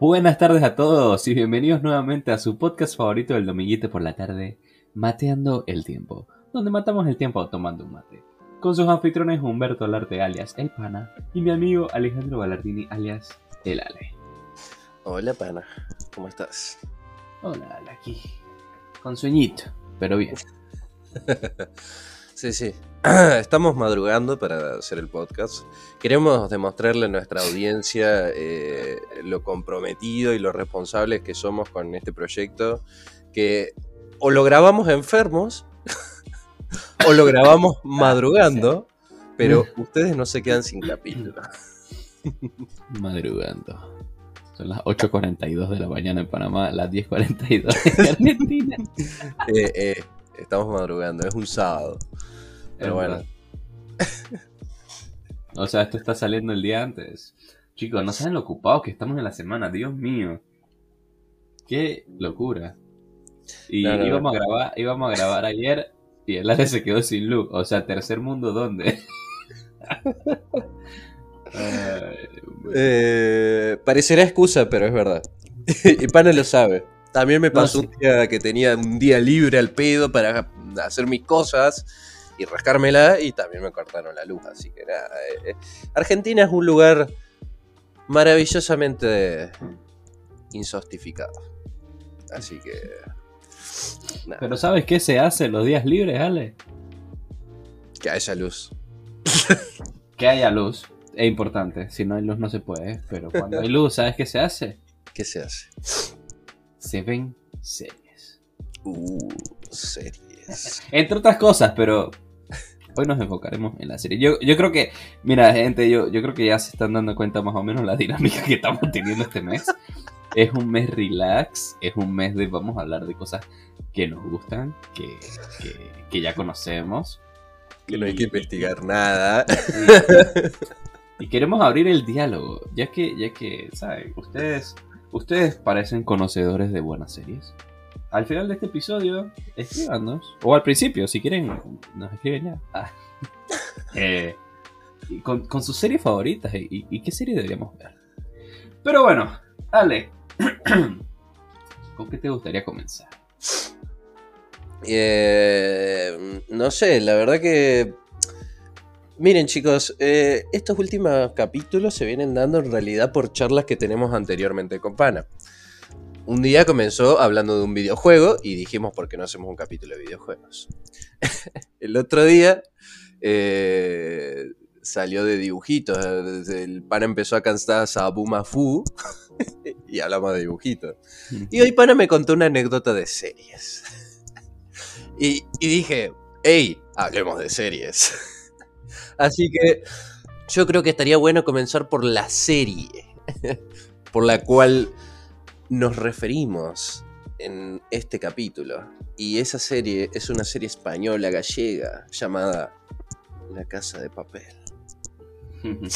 Buenas tardes a todos y bienvenidos nuevamente a su podcast favorito del dominguito por la tarde, Mateando el Tiempo, donde matamos el tiempo tomando un mate. Con sus anfitriones Humberto Alarte alias El Pana y mi amigo Alejandro Ballardini alias El Ale. Hola Pana, ¿cómo estás? Hola, Ale, aquí. Con sueñito, pero bien. Sí, sí. Estamos madrugando para hacer el podcast. Queremos demostrarle a nuestra audiencia eh, lo comprometido y lo responsables que somos con este proyecto. Que o lo grabamos enfermos o lo grabamos madrugando, pero ustedes no se quedan sin capítulo. Madrugando. Son las 8.42 de la mañana en Panamá, las 10.42 en Argentina. Eh, eh, estamos madrugando, es un sábado. Pero bueno. O sea, esto está saliendo el día antes. Chicos, no saben lo ocupados que estamos en la semana, Dios mío. Qué locura. Y No, no, no. íbamos a grabar, íbamos a grabar ayer y el Ale se quedó sin luz. O sea, tercer mundo, ¿dónde? Eh, parecerá excusa, pero es verdad. y Pana lo sabe. También me pasó sí. un día que tenía un día libre al pedo para hacer mis cosas y rascármela y también me cortaron la luz. Así que nada. eh, eh. Argentina es un lugar maravillosamente insostificado. Así que. nada, Pero ¿sabes qué se hace los días libres, Ale? que haya luz. Que haya luz. Es importante. Si no hay luz no se puede. Pero cuando hay luz, ¿sabes qué se hace? ¿Qué se hace? Se ven series. Uh, series. Entre otras cosas, pero hoy nos enfocaremos en la serie. Yo, yo creo que, mira, gente, yo, yo creo que ya se están dando cuenta más o menos la dinámica que estamos teniendo este mes. Es un mes relax, es un mes de vamos a hablar de cosas que nos gustan, que, que, que ya conocemos. Que no hay que investigar nada. Y, y queremos abrir el diálogo, ya que, ya que, ¿saben? Ustedes, ustedes parecen conocedores de buenas series. Al final de este episodio, escríbanos. O al principio, si quieren, nos escriben ya. Ah. Eh, con, con sus series favoritas y, y- y qué serie deberíamos ver. Pero bueno, Ale, ¿con qué te gustaría comenzar? Eh, no sé, la verdad que... Miren chicos, eh, estos últimos capítulos se vienen dando en realidad por charlas que tenemos anteriormente con Pana. Un día comenzó hablando de un videojuego y dijimos, ¿por qué no hacemos un capítulo de videojuegos? El otro día eh, salió de dibujitos. El Pana empezó a cantar Sabuma Fu y hablamos de dibujitos. Y hoy Pana me contó una anécdota de series. Y, y dije, hey, hablemos de series. Así que yo creo que estaría bueno comenzar por la serie por la cual nos referimos en este capítulo. Y esa serie es una serie española gallega llamada La Casa de Papel.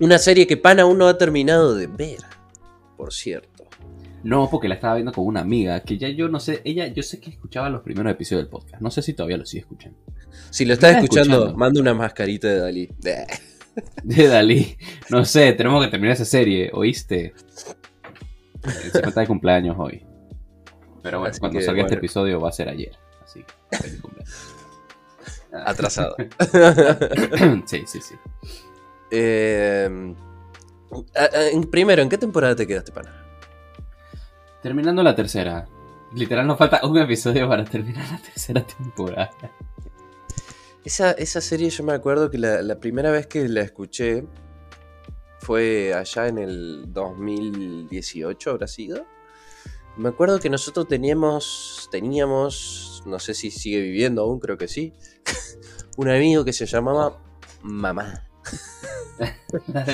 Una serie que Pana aún no ha terminado de ver, por cierto. No, porque la estaba viendo con una amiga, que ya yo no sé, ella, yo sé que escuchaba los primeros episodios del podcast. No sé si todavía lo sigue escuchando. Si lo estás Está escuchando, escuchando. manda una mascarita de Dalí. De Dalí. No sé, tenemos que terminar esa serie, ¿oíste? Se cuenta de cumpleaños hoy. Pero bueno, Así cuando que, salga este episodio va a ser ayer. Así que feliz cumpleaños. Ah, Atrasado. sí, sí, sí. Eh, primero, ¿en qué temporada te quedaste, pana? Terminando la tercera. Literal nos falta un episodio para terminar la tercera temporada. Esa, esa serie yo me acuerdo que la, la primera vez que la escuché fue allá en el 2018, habrá sido. Me acuerdo que nosotros teníamos, teníamos, no sé si sigue viviendo aún, creo que sí, un amigo que se llamaba Mamá.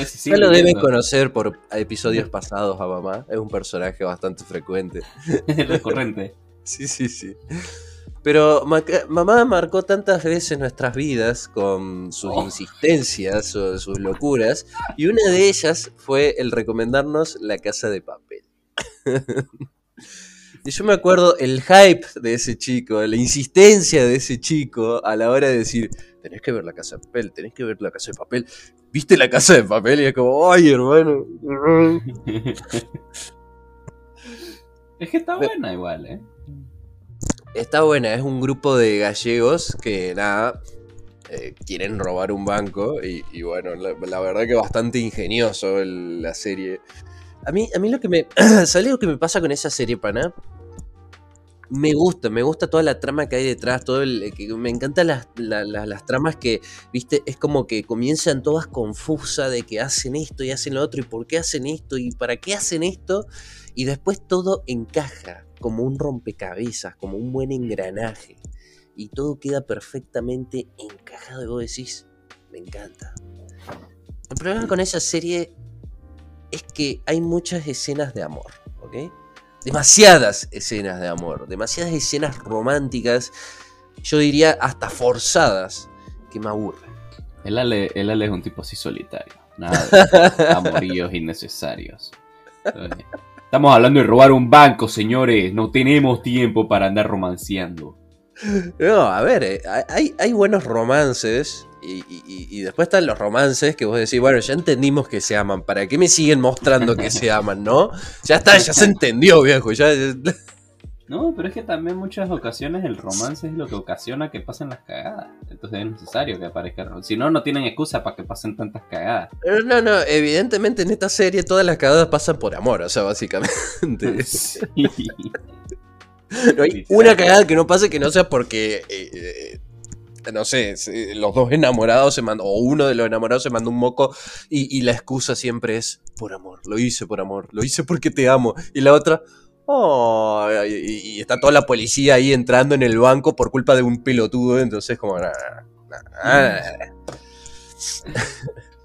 Sí, ya lo deben conocer por episodios pasados a Mamá, es un personaje bastante frecuente. Recurrente. Sí, sí, sí. Pero mamá marcó tantas veces nuestras vidas con sus Oh. insistencias o sus locuras, y una de ellas fue el recomendarnos La Casa de Papel. y yo me acuerdo el hype de ese chico, la insistencia de ese chico a la hora de decir, tenés que ver La Casa de Papel, tenés que ver La Casa de Papel. ¿Viste la casa de papel? Y es como, ay, hermano. es que está buena igual, ¿eh? Está buena, es un grupo de gallegos que nada, eh, quieren robar un banco y, bueno, la, verdad que bastante ingenioso la serie. A mí, a mí lo que me... ¿Sabes lo que me pasa con esa serie, pana? me gusta, me gusta toda la trama que hay detrás, todo el, que me encantan las, las, tramas que, viste, es como que comienzan todas confusas de que hacen esto y hacen lo otro y por qué hacen esto y para qué hacen esto y después todo encaja como un rompecabezas, como un buen engranaje y todo queda perfectamente encajado y vos decís, me encanta. El problema con esa serie es que hay muchas escenas de amor, ¿ok? demasiadas escenas de amor, demasiadas escenas románticas, yo diría hasta forzadas, que me aburren. El Ale, es un tipo así solitario, nada de amoríos innecesarios. Estamos hablando de robar un banco, señores, no tenemos tiempo para andar romanceando. No, a ver, eh, hay, hay buenos romances y, después están los romances que vos decís, bueno, ya entendimos que se aman, ¿para qué me siguen mostrando que se aman, no? Ya está, ya se entendió, viejo, ya... No, pero es que también muchas ocasiones el romance es lo que ocasiona que pasen las cagadas. Entonces es necesario que aparezca Si no, no tienen excusa para que pasen tantas cagadas. No, no, evidentemente en esta serie todas las cagadas pasan por amor, o sea, básicamente. No hay una cagada que no pase que no sea porque eh, eh, no sé, los dos enamorados se mandó, o uno de los enamorados se mandó un moco y, la excusa siempre es por amor, lo hice por amor, lo hice porque te amo. Y la otra, oh, y, está toda la policía ahí entrando en el banco por culpa de un pelotudo, entonces como...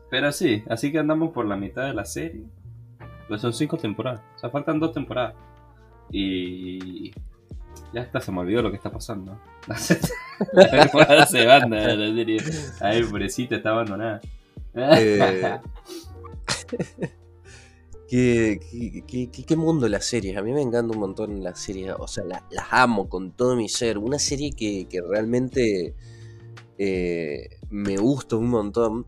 Pero sí, así que andamos por la mitad de la serie. Pues son cinco temporadas, o sea, faltan dos temporadas. Y ya está, se me olvidó lo que está pasando. La se banda la serie. Pobrecita, está abandonada. Eh, ¿Qué, qué, mundo las series? A mí me encanta un montón las series. O sea, las, amo con todo mi ser. Una serie que, realmente eh, me gusta un montón.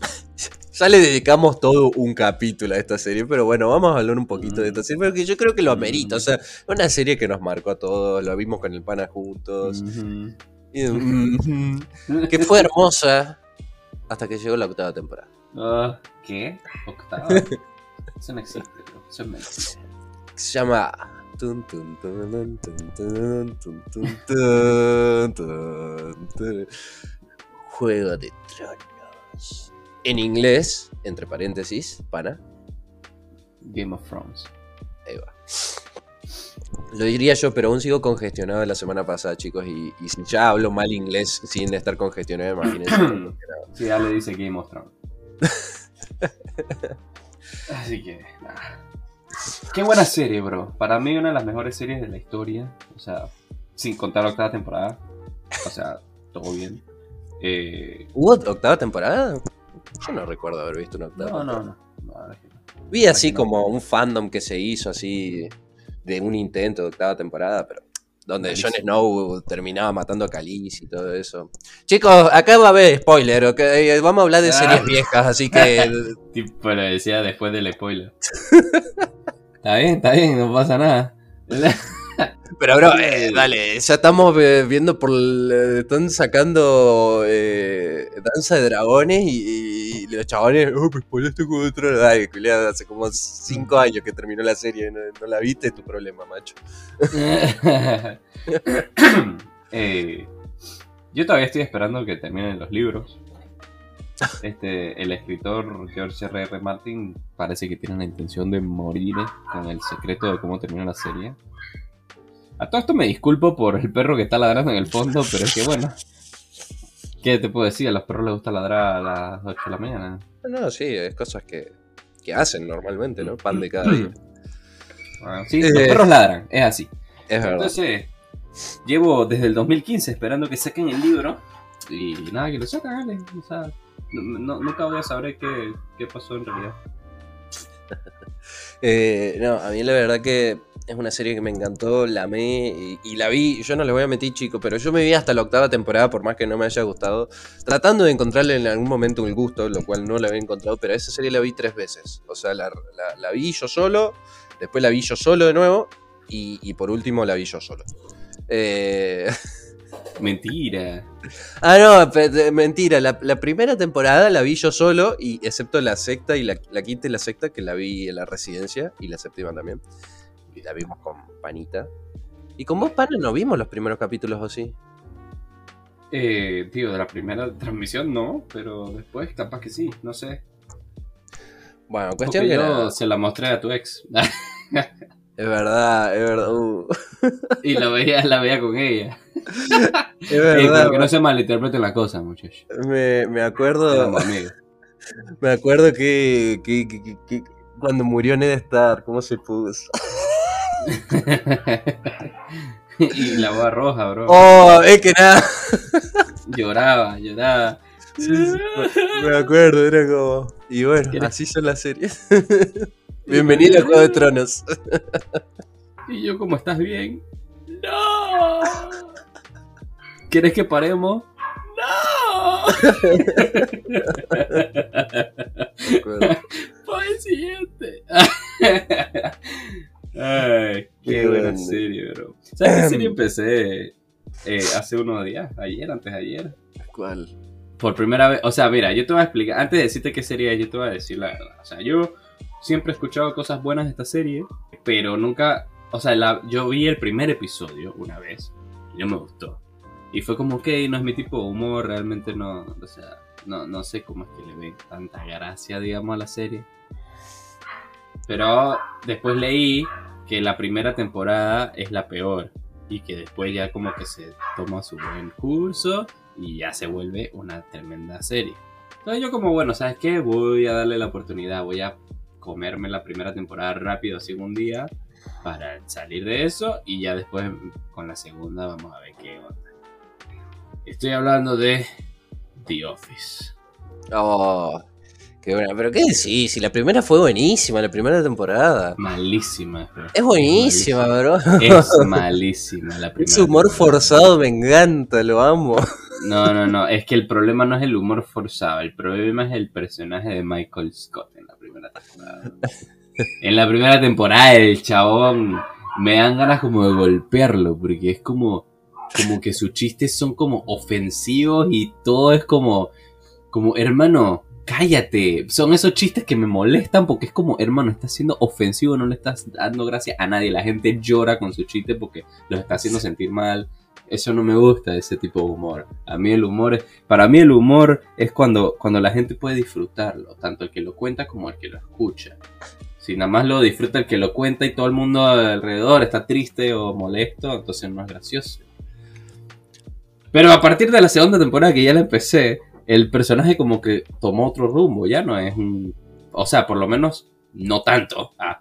Ya le dedicamos todo un capítulo a esta serie, pero bueno, vamos a hablar un poquito de esta serie, porque yo creo que lo amerita. O sea, una serie que nos marcó a todos, lo vimos con el pana juntos. que fue hermosa hasta que llegó la octava temporada. Ah, ¿Qué? ¿Octava? Eso no existe, Eso es mentira. Se llama. Juego de Tronos en inglés, entre paréntesis, pana. Game of Thrones. Ahí va. Lo diría yo, pero aún sigo congestionado la semana pasada, chicos. Y, si ya hablo mal inglés sin estar congestionado, imagínense. sí, ya le dice Game of Thrones. Así que, nada. Qué buena serie, bro. Para mí, una de las mejores series de la historia. O sea, sin contar la octava temporada. O sea, todo bien. Eh... ¿Hubo octava temporada? Yo no recuerdo haber visto una octava. No, no, no. Vi así como un fandom que se hizo así de un intento de octava temporada, pero donde Jon Snow terminaba matando a Khaleesi y todo eso. Chicos, acá va a haber spoiler, okay? vamos a hablar de series ah. viejas, así que... tipo lo decía después del spoiler. está bien, está bien, no pasa nada. Pero, bro, eh, dale, ya estamos eh, viendo por. están sacando eh, Danza de Dragones y, los chabones. Oh, pues por esto como otro. Dale, hace como 5 años que terminó la serie. No, la viste, es tu problema, macho. yo todavía estoy esperando que terminen los libros. Este, el escritor George R.R. R. Martin parece que tiene la intención de morir con el secreto de cómo termina la serie. A todo esto me disculpo por el perro que está ladrando en el fondo, pero es que bueno. ¿Qué te puedo decir? A los perros les gusta ladrar a las 8 de la mañana. No, sí, es cosas que, que hacen normalmente, ¿no? Pan de cada día. sí, los eh, perros ladran, es así. Es verdad. Entonces, llevo desde el 2015 esperando que saquen el libro. Y nada, que lo sacan, ¿vale? O sea, nunca voy a saber qué, qué pasó en realidad. Eh, no, a mí la verdad que es una serie que me encantó, la amé y, y la vi. Yo no les voy a meter, chico, pero yo me vi hasta la octava temporada, por más que no me haya gustado, tratando de encontrarle en algún momento el gusto, lo cual no la había encontrado, pero esa serie la vi tres veces. O sea, la, la- la vi yo solo, después la vi yo solo de nuevo y, y por último la vi yo solo. Eh, Mentira. Ah, no, mentira. La, la primera temporada la vi yo solo, y excepto la sexta y la, la quinta y la sexta, que la vi en la residencia, y la séptima también. La vimos con Panita. Y con vos, Pana, no vimos los primeros capítulos, ¿o sí? Eh, tío, de la primera transmisión no, pero después capaz que sí, no sé. Bueno, cuestión Porque que yo se la mostré a tu ex. Es verdad, es verdad. uh, y la veía, la veía con ella. es verdad. que no se malinterpreten la cosa, muchachos. me, me acuerdo. Me acuerdo que, que- que- que- que cuando murió Ned Stark, ¿cómo se puso? y la boda roja, bro. Oh, es que nada. Lloraba, lloraba. Sí, me, acuerdo, era como. Y bueno, así son las series. Bienvenido a Juego de Tronos. Y yo, como estás bien? ¡No! ¿Quieres que paremos? ¡No! Para el siguiente. Ay, qué Qué buena grande. serie, bro. ¿Sabes qué serie empecé eh, hace unos días? Ayer, antes de ayer. ¿Cuál? Por primera vez. O sea, mira, yo te voy a explicar. Antes de decirte qué serie yo te voy a decir la verdad. O sea, yo siempre he escuchado cosas buenas de esta serie, pero nunca. O sea, la- yo vi el primer episodio una vez y no me gustó. Y fue como, ok, no es mi tipo de humor, realmente no. O sea, no, no sé cómo es que le ven tanta gracia, digamos, a la serie. Pero después leí que la primera temporada es la peor y que después ya como que se toma su buen curso y ya se vuelve una tremenda serie. Entonces yo como, bueno, ¿sabes qué? Voy a darle la oportunidad, voy a comerme la primera temporada rápido, así un día, para salir de eso y ya después con la segunda vamos a ver qué onda. Estoy hablando de The Office. Oh, qué buena. Pero ¿qué decís? Si la primera fue buenísima, la primera temporada. Malísima. bro. Es buenísima, bro. Es malísima la primera. Ese humor temporada. forzado me encanta, lo amo. No, no, no. Es que el problema no es el humor forzado. El problema es el personaje de Michael Scott en la primera temporada. En la primera temporada, el chabón me dan ganas como de golpearlo. Porque es como, como que sus chistes son como ofensivos y todo es como, como, hermano, cállate. Son esos chistes que me molestan porque es como, hermano, estás siendo ofensivo, no le estás dando gracia a nadie. La gente llora con sus chistes porque los está haciendo sentir mal. Eso no me gusta, ese tipo de humor. A mí el humor, es, para mí el humor es cuando, cuando la gente puede disfrutarlo, tanto el que lo cuenta como el que lo escucha. Si nada más lo disfruta el que lo cuenta y todo el mundo alrededor está triste o molesto, entonces no es gracioso. Pero a partir de la segunda temporada que ya la empecé, el personaje como que tomó otro rumbo, ya no es un... O sea, por lo menos no tanto. Ah,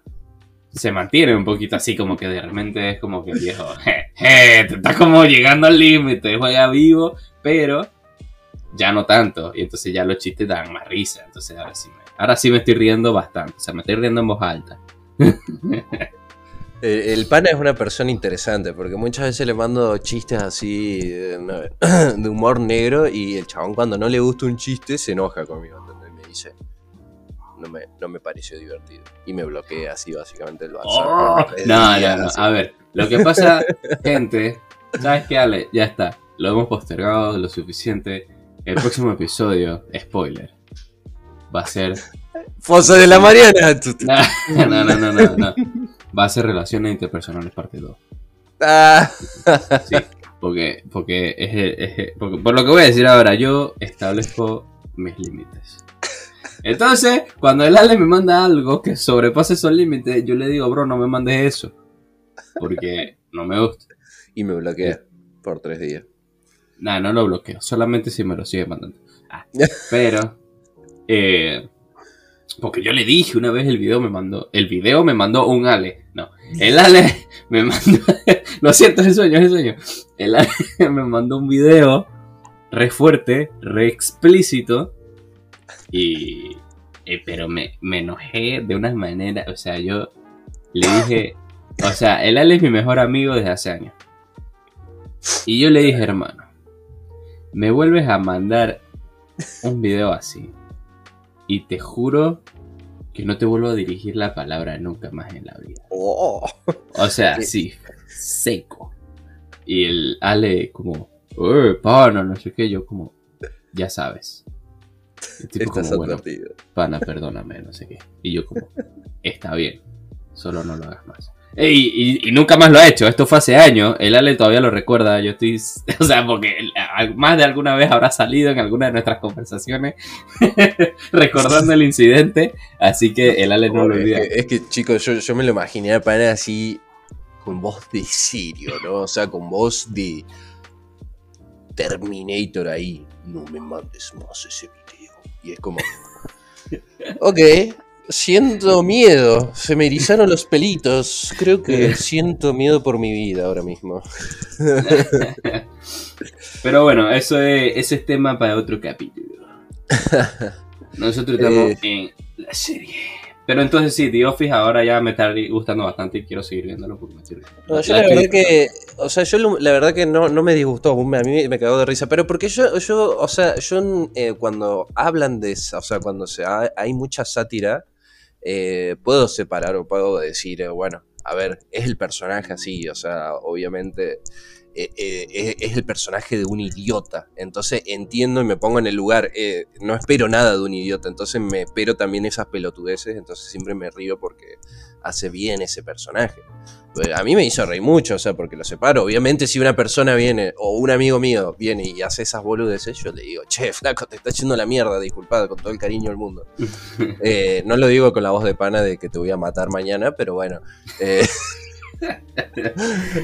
se mantiene un poquito así, como que de repente es como que viejo, je, je, te está como llegando al límite, juega vivo, pero ya no tanto. Y entonces ya los chistes dan más risa. Entonces ahora sí me, ahora sí me estoy riendo bastante. O sea, me estoy riendo en voz alta. El, el pana es una persona interesante porque muchas veces le mando chistes así de, no, de humor negro y el chabón cuando no le gusta un chiste se enoja conmigo, ¿entendés? Me dice, no me, no me pareció divertido. Y me bloquea así básicamente el WhatsApp. Oh, no, no, no. A ver, lo que pasa, gente, ¿sabes qué, Ale? Ya está. Lo hemos postergado lo suficiente. El próximo episodio, spoiler, va a ser Fosa de la Mariana. no, no, no, no. Va a ser relaciones interpersonales parte 2. Ah. Sí, porque, porque, es, es- porque por lo que voy a decir ahora, yo establezco mis límites. Entonces, cuando el Ale me manda algo que sobrepase esos límites, yo le digo, bro, no me mandes eso. Porque no me gusta. Y me bloquea por tres días. Nada, no lo bloqueo, solamente si me lo sigue mandando. Ah, pero, eh, porque yo le dije una vez el video me mandó, el video me mandó un Ale, no, el Ale me mandó, lo siento, es el sueño, es el sueño, el Ale me mandó un video re fuerte, re explícito, y, eh, pero me, me enojé de una manera, o sea, yo le dije, O sea, el Ale es mi mejor amigo desde hace años. Y yo le dije, hermano, me vuelves a mandar un video así. Y te juro que no te vuelvo a dirigir la palabra nunca más en la vida. Oh. O sea, sí, seco. Y el Ale como, pana, no sé qué, yo como, ya sabes. El tipo Estás como, bueno, pana, perdóname, no sé qué. Y yo como, está bien, solo no lo hagas más. Ey, y, y nunca más lo ha hecho, esto fue hace años, el Ale todavía lo recuerda, yo estoy, o sea, porque más de alguna vez habrá salido en alguna de nuestras conversaciones recordando el incidente, así que el Ale no lo es, olvida. que, es que, chicos, yo, yo me lo imaginé a Pana así con voz de Sirio, ¿no? O sea, con voz de Terminator ahí. No me mandes más ese video. Y es como. Ok, siento miedo. Se me erizaron los pelitos. Creo que siento miedo por mi vida ahora mismo. Pero bueno, eso es, ese es tema para otro capítulo. Nosotros estamos Eh. en la serie. Pero entonces sí, The Office ahora ya me está gustando bastante y quiero seguir viéndolo porque me estoy No, yo la, verdad que, o sea, yo la verdad que no, no me disgustó, a mí me cagó de risa, pero porque yo, yo o sea, yo eh, cuando hablan de, esa- o sea, cuando se ha- hay mucha sátira, eh, puedo separar o puedo decir, eh, bueno, a ver, es el personaje así, o sea, obviamente eh, eh, es, el personaje de un idiota, entonces entiendo y me pongo en el lugar, eh, no espero nada de un idiota, entonces me espero también esas pelotudeces, entonces siempre me río porque hace bien ese personaje. A mí me hizo reír mucho, o sea, porque lo separo. Obviamente, si una persona viene, o un amigo mío viene y hace esas boludeces, yo le digo, che, flaco, te está yendo la mierda, disculpad, con todo el cariño del mundo. No lo digo con la voz de pana de que te voy a matar mañana, pero bueno.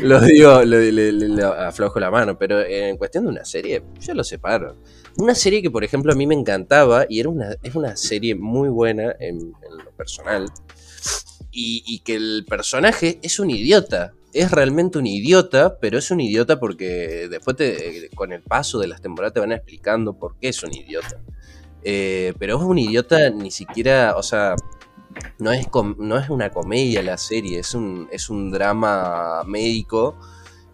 lo digo, lo- le, aflojo la mano, pero en cuestión de una serie, yo lo separo. Una serie que, por ejemplo, a mí me encantaba y era una, es una serie muy buena en, lo personal, y, que el personaje es un idiota. Es realmente un idiota, pero es un idiota porque después con el paso de las temporadas te van explicando por qué es un idiota. Eh, pero es un idiota ni siquiera, o sea, no es, com- no es una comedia la serie, es un, es un drama médico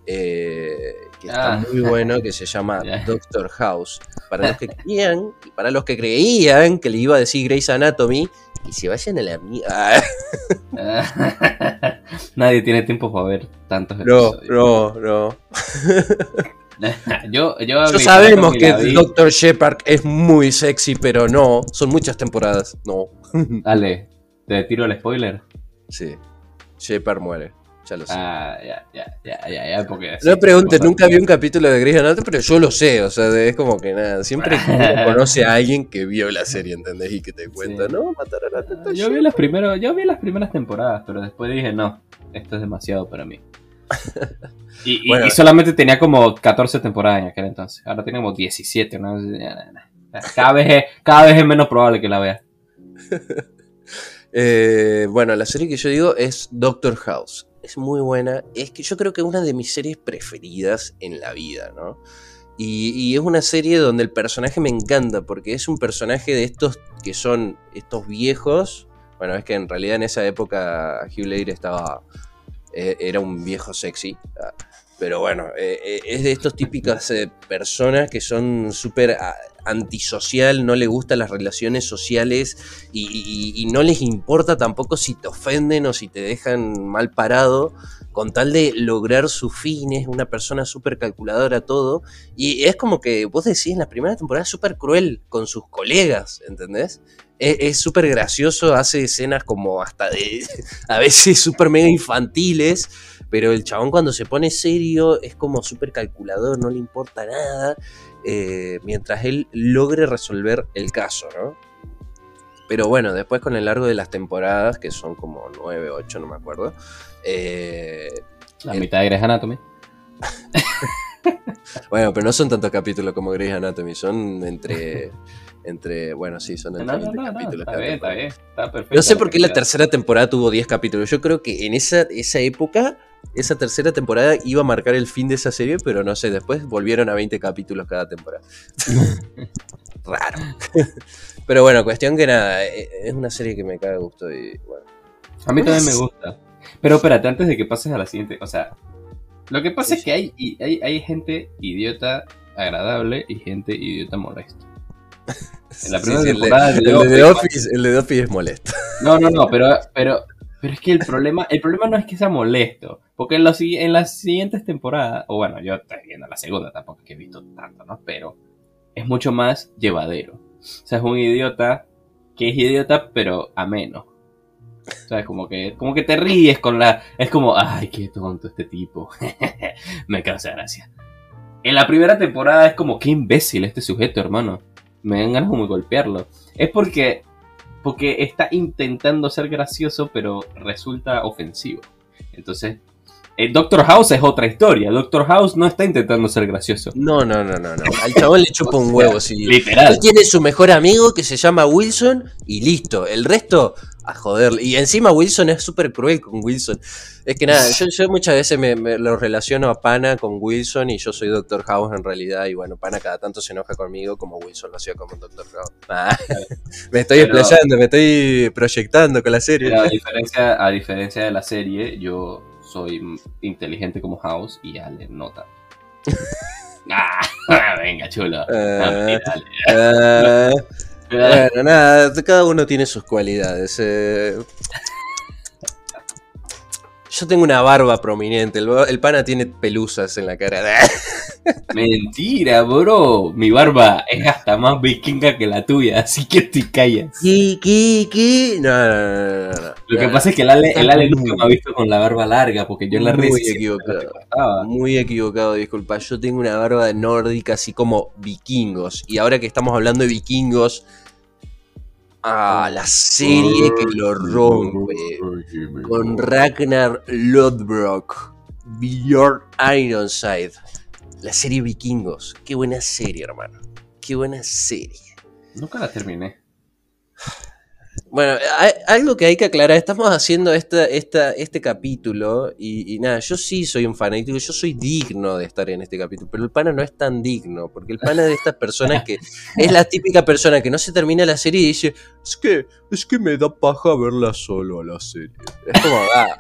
eh, que está Ah. muy bueno, que se llama. Doctor House. Para los que creían, para los que creían que le iba a decir Grey's Anatomy, y se vayan a la mierda. Nadie tiene tiempo para ver tantos No, episodios. no, no. yo, yo, mi sabemos que Dr. Shepard es muy sexy, pero no, son muchas temporadas. No. Dale, te tiro el spoiler. Sí, Shepard muere, ya lo sé. Ah, ya, ya, ya, ya, ya, porque... No preguntes, nunca vi un capítulo de Grey's Anatomy, pero yo lo sé, o sea, es como que nada, siempre conoce a alguien que vio la serie, ¿entendés? Y que te cuenta, Sí. no, mataron a Tata Ah, Yo vi, las primeros, yo vi las primeras temporadas, pero después dije, no, esto es demasiado para mí. Y, y- Bueno. y solamente tenía como 14 temporadas en aquel entonces. Ahora tiene como 17, ¿no? Cada vez, es, cada vez es menos probable que la vea. Eh, bueno, la serie que yo digo es Doctor House. Es muy buena. Es que yo creo que es una de mis series preferidas en la vida, ¿no? Y, es una serie donde el personaje me encanta, porque es un personaje de estos que son estos viejos. Bueno, es que en realidad en esa época Hugh Laurie estaba. eh, era un viejo sexy. Pero bueno, eh, eh, es de estos típicas eh, personas que son súper ah, antisocial, no le gustan las relaciones sociales y, y- y no les importa tampoco si te ofenden o si te dejan mal parado, con tal de lograr sus fines, una persona súper calculadora, todo. Y es como que vos decís en la primera temporada súper cruel con sus colegas, ¿entendés? Es es súper gracioso, hace escenas como hasta de, a veces súper mega infantiles, pero el chabón cuando se pone serio es como súper calculador, no le importa nada, eh, mientras él logre resolver el caso, ¿no? Pero bueno, después con el largo de las temporadas, que son como 9, 8, no me acuerdo, eh, La El- mitad de Grey's Anatomy. bueno, pero no son tantos capítulos como Grey's Anatomy, son entre, entre bueno, sí, son entre no, 20 no, no, capítulos. está bien, está temporada. bien. Está perfecto. No sé por qué la tercera temporada tuvo 10 capítulos. Yo creo que en esa, esa época, esa tercera temporada iba a marcar el fin de esa serie, pero no sé, después volvieron a 20 capítulos cada temporada. Raro. pero bueno, cuestión que nada, eh, es una serie que me caga de gusto y bueno. A mí también me gusta. Pero espérate, antes de que pases a la siguiente, o sea, lo que pasa es que hay, hay, hay gente idiota agradable y gente idiota molesta. En la Sí, primera sí, el de- temporada de el de The Office- Office, el de The Office es molesto. No, no, no, pero, pero, pero es que el problema, el problema no es que sea molesto, porque en, los, en las siguientes temporadas, o bueno, yo estoy viendo la segunda, tampoco que he visto tanto, ¿no? Pero es mucho más llevadero. O sea, es un idiota que es idiota, pero ameno. O sea, es como que, como que te ríes con la, es como, ay, qué tonto este tipo. Me causa gracia. En la primera temporada es como, qué imbécil este sujeto, hermano. Me dan ganas como de golpearlo. Es porque porque está intentando ser gracioso, pero resulta ofensivo. Entonces, el Doctor House es otra historia. Doctor House no está intentando ser gracioso. No, no, no, no, no. Al chabón le chupa un huevo, sí. Literal. Él tiene su mejor amigo que se llama Wilson y listo. El resto, a joder. Y encima Wilson es súper cruel con Wilson. Es que nada, yo, yo muchas veces me, me lo relaciono a Pana con Wilson y yo soy Doctor House en realidad. Y bueno, Pana cada tanto se enoja conmigo como Wilson lo hacía como Doctor House. Ah, me estoy Pero- explayando, me estoy proyectando con la serie. Pero a diferencia, a diferencia de la serie, yo soy inteligente como House y Ale no tanto. ah, venga, chulo. Ah, Ah, Ale. Bueno, nada, cada uno tiene sus cualidades. eh. Yo tengo una barba prominente, el, el pana tiene pelusas en la cara. Mentira, bro. Mi barba es hasta más vikinga que la tuya, así que te callas. ¿Qué, qué, qué? No, no, no, no, no. Lo que pasa es que el Ale, el Ale Estás nunca me ha visto con la barba larga, porque yo en la red Muy equivocado. Muy equivocado, disculpa. Yo tengo una barba nórdica así como vikingos. Y ahora que estamos hablando de vikingos. Ah, la serie que lo rompe. Con Ragnar Lodbrok. Bjorn Ironside. La serie Vikingos. Qué buena serie, hermano. Qué buena serie. Nunca la terminé. Bueno, hay- algo que hay que aclarar, estamos haciendo esta, esta, este capítulo y, nada, yo sí soy un fanático, yo soy digno de estar en este capítulo, pero el pana no es tan digno, porque el pana es de estas personas que es la típica persona que no se termina la serie y dice, es que, es que me da paja verla solo a la serie. Es como, ah,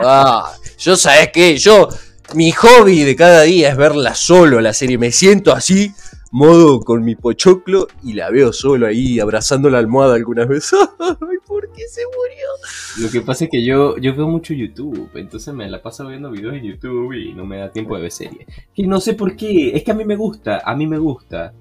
ah, yo sabes qué, yo, mi hobby de cada día es verla solo la serie, me siento así modo con mi pochoclo y la veo solo ahí abrazando la almohada algunas veces. Ay, ¿por qué se murió? Lo que pasa es que yo, yo veo mucho YouTube, entonces me la paso viendo videos en YouTube y no me da tiempo de ver series. Que no sé por qué, es que a mí me gusta, a mí me gusta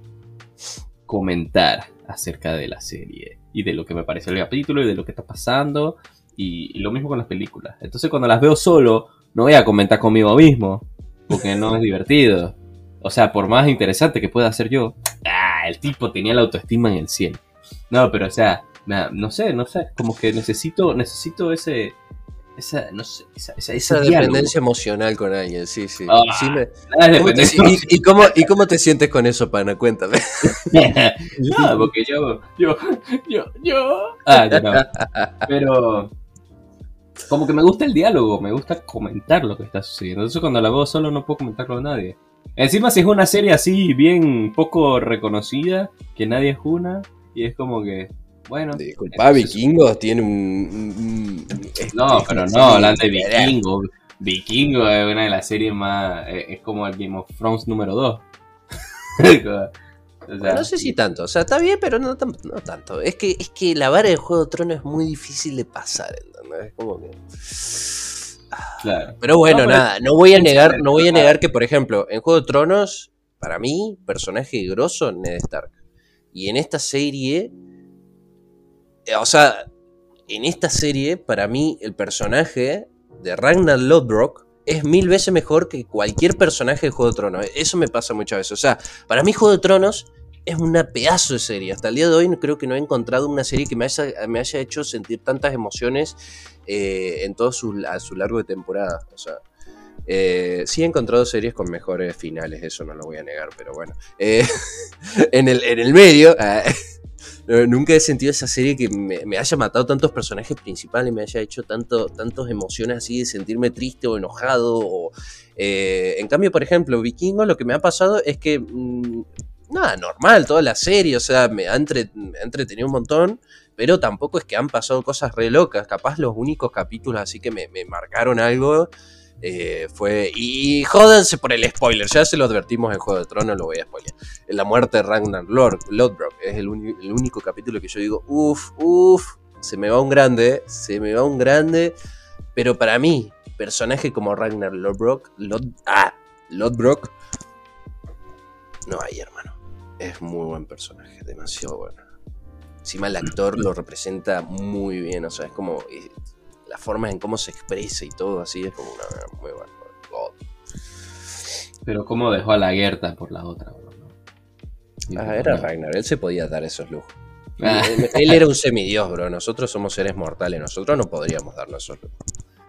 comentar acerca de la serie y de lo que me pareció el capítulo y de lo que está pasando y, y lo mismo con las películas. Entonces cuando las veo solo, no voy a comentar conmigo mismo, porque no es divertido. O sea, por más interesante que pueda ser yo, ah, el tipo tenía la autoestima en el cielo. No, pero o sea, na- no sé, no sé, como que necesito, necesito ese, esa, no sé, esa, esa, Esa dependencia emocional con alguien, sí, sí. Ah, Sí me- ¿Cómo te- y, y cómo, ¿Y cómo te sientes con eso, pana? Cuéntame. no, porque yo, yo, yo, yo. Ah, no. Pero, como que me gusta el diálogo, me gusta comentar lo que está sucediendo. Entonces, cuando la veo solo, no puedo comentarlo a nadie. Encima, si es una serie así, bien poco reconocida, que nadie es una, y es como que, bueno. Disculpa, entonces- Vikingos tiene un. un- un- No, es- pero no, hablando de sí, Vikingo. Vikingo es una de las series más. eh, Es como el Game of Thrones número 2. Bueno, no sé si tanto, o sea, está bien, pero no, tan- no tanto. Es que, es que la vara de Juego de Tronos es muy difícil de pasar, ¿entendés? Es como que... Claro. Pero bueno, No, pero- nada, no voy a negar, no voy a negar que, por ejemplo, en Juego de Tronos, para mí, personaje grosso, Ned Stark. Y en esta serie, eh, o sea, en esta serie, para mí, el personaje de Ragnar Lodbrok es mil veces mejor que cualquier personaje de Juego de Tronos. Eso me pasa muchas veces. O sea, para mí Juego de Tronos es una pedazo de serie. Hasta el día de hoy creo que no he encontrado una serie que me haya, me haya hecho sentir tantas emociones eh, en todo su, su largo de temporada. O sea, eh, sí he encontrado series con mejores finales, eso no lo voy a negar, pero bueno. Eh, en, el, en el medio, ah, nunca he sentido esa serie que me, haya matado tantos personajes principales, me haya hecho tanto, tantas emociones así de sentirme triste o enojado. En cambio, por ejemplo, Vikingo, lo que me ha pasado es que. mm, nada, normal, toda la serie, o sea, me ha, entre- entretenido un montón. pero tampoco es que han pasado cosas re locas. Capaz los únicos capítulos así que me, me marcaron algo eh, fue. Y jódanse por el spoiler, ya se lo advertimos en Juego de Tronos, lo voy a spoiler. La muerte de Ragnar Lord, Lodbrok es el, el único capítulo que yo digo, uff, uff, se me va un grande, se me va un grande, pero para mí, personaje como Ragnar Lodbrok, Lod, ah, Lodbrok, no hay, hermano. Es muy buen personaje, demasiado bueno. Encima el actor lo representa muy bien, o sea, es como la forma en cómo se expresa y todo así, es como una muy buena. Pero cómo dejó a la Gerta por la otra, bro. Ah, era Ragnar, él se podía dar esos lujos. Ah. Él, era un semidios, bro. Nosotros somos seres mortales, nosotros no podríamos darnos esos lujos.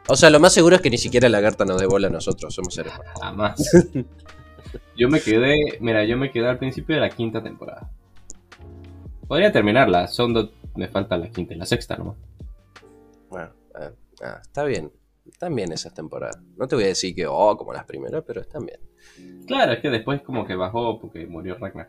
O sea, lo más seguro es que ni siquiera la Gerta nos dé bola a nosotros, somos seres mortales. Jamás. yo me quedé, mira, yo me quedé al principio de la quinta temporada. Podría terminarla, son dos, me falta la quinta y la sexta nomás. Bueno, eh, ah, está bien. Están bien esas temporadas. No te voy a decir que, oh, como las primeras, pero están bien. Claro, es que después como que bajó porque murió Ragnar.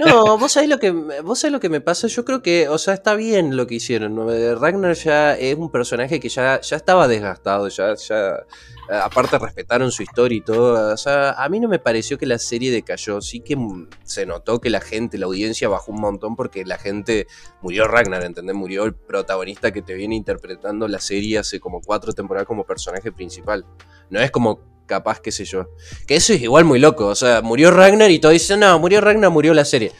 No, vos sabés lo que vos sabés lo que me pasa. Yo creo que, o sea, está bien lo que hicieron. Ragnar ya es un personaje que ya, ya estaba desgastado, ya, ya eh, aparte respetaron su historia y todo. O sea, a mí no me pareció que la serie decayó. Sí que se notó que la gente, la audiencia bajó un montón porque la gente murió Ragnar, ¿entendés? Murió el protagonista que te viene interpretando la serie hace como cuatro temporadas como personaje principal. No es como capaz, qué sé yo. Que eso es igual muy loco. O sea, murió Ragnar y todo dicen, no, murió Ragnar, murió la serie.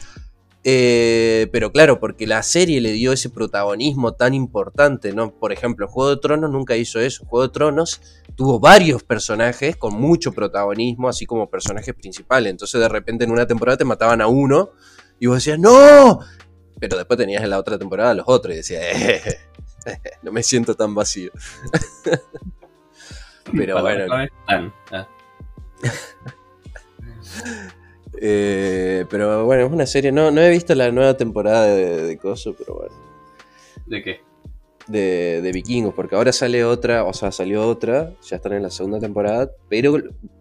Eh, pero claro, porque la serie le dio ese protagonismo tan importante, ¿no? Por ejemplo, Juego de Tronos nunca hizo eso. Juego de Tronos tuvo varios personajes con mucho protagonismo, así como personajes principales. Entonces de repente en una temporada te mataban a uno y vos decías, ¡No! Pero después tenías en la otra temporada a los otros y decías, eh, no me siento tan vacío. pero bueno. Eh, pero bueno, es una serie. No, no he visto la nueva temporada de, de Coso, pero bueno. ¿De qué? De, de, Vikingos, porque ahora sale otra, o sea, salió otra, ya están en la segunda temporada, pero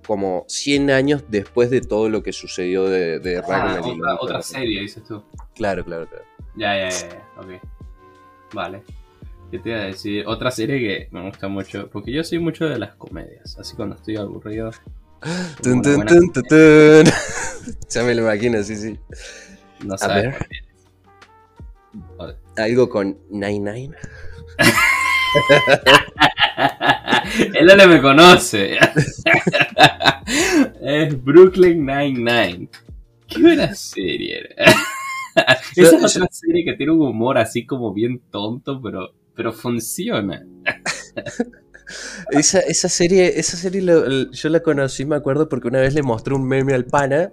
como 100 años después de todo lo que sucedió de, de ah, Otra, otra serie, dices tú. Claro, claro, claro. Ya, ya, ya, ok. Vale. ¿Qué te iba a decir? Otra serie que me gusta mucho, porque yo soy mucho de las comedias, así cuando estoy aburrido, Tun, tun, tun, tun, ya me lo imagino, sí, sí. No a ver. Algo con Nine Nine. Él no me conoce. es Brooklyn Nine-Nine. Qué buena serie. Esa es otra serie que tiene un humor así como bien tonto, pero, pero funciona. Esa, esa serie, esa serie yo la conocí, me acuerdo, porque una vez le mostré un meme al pana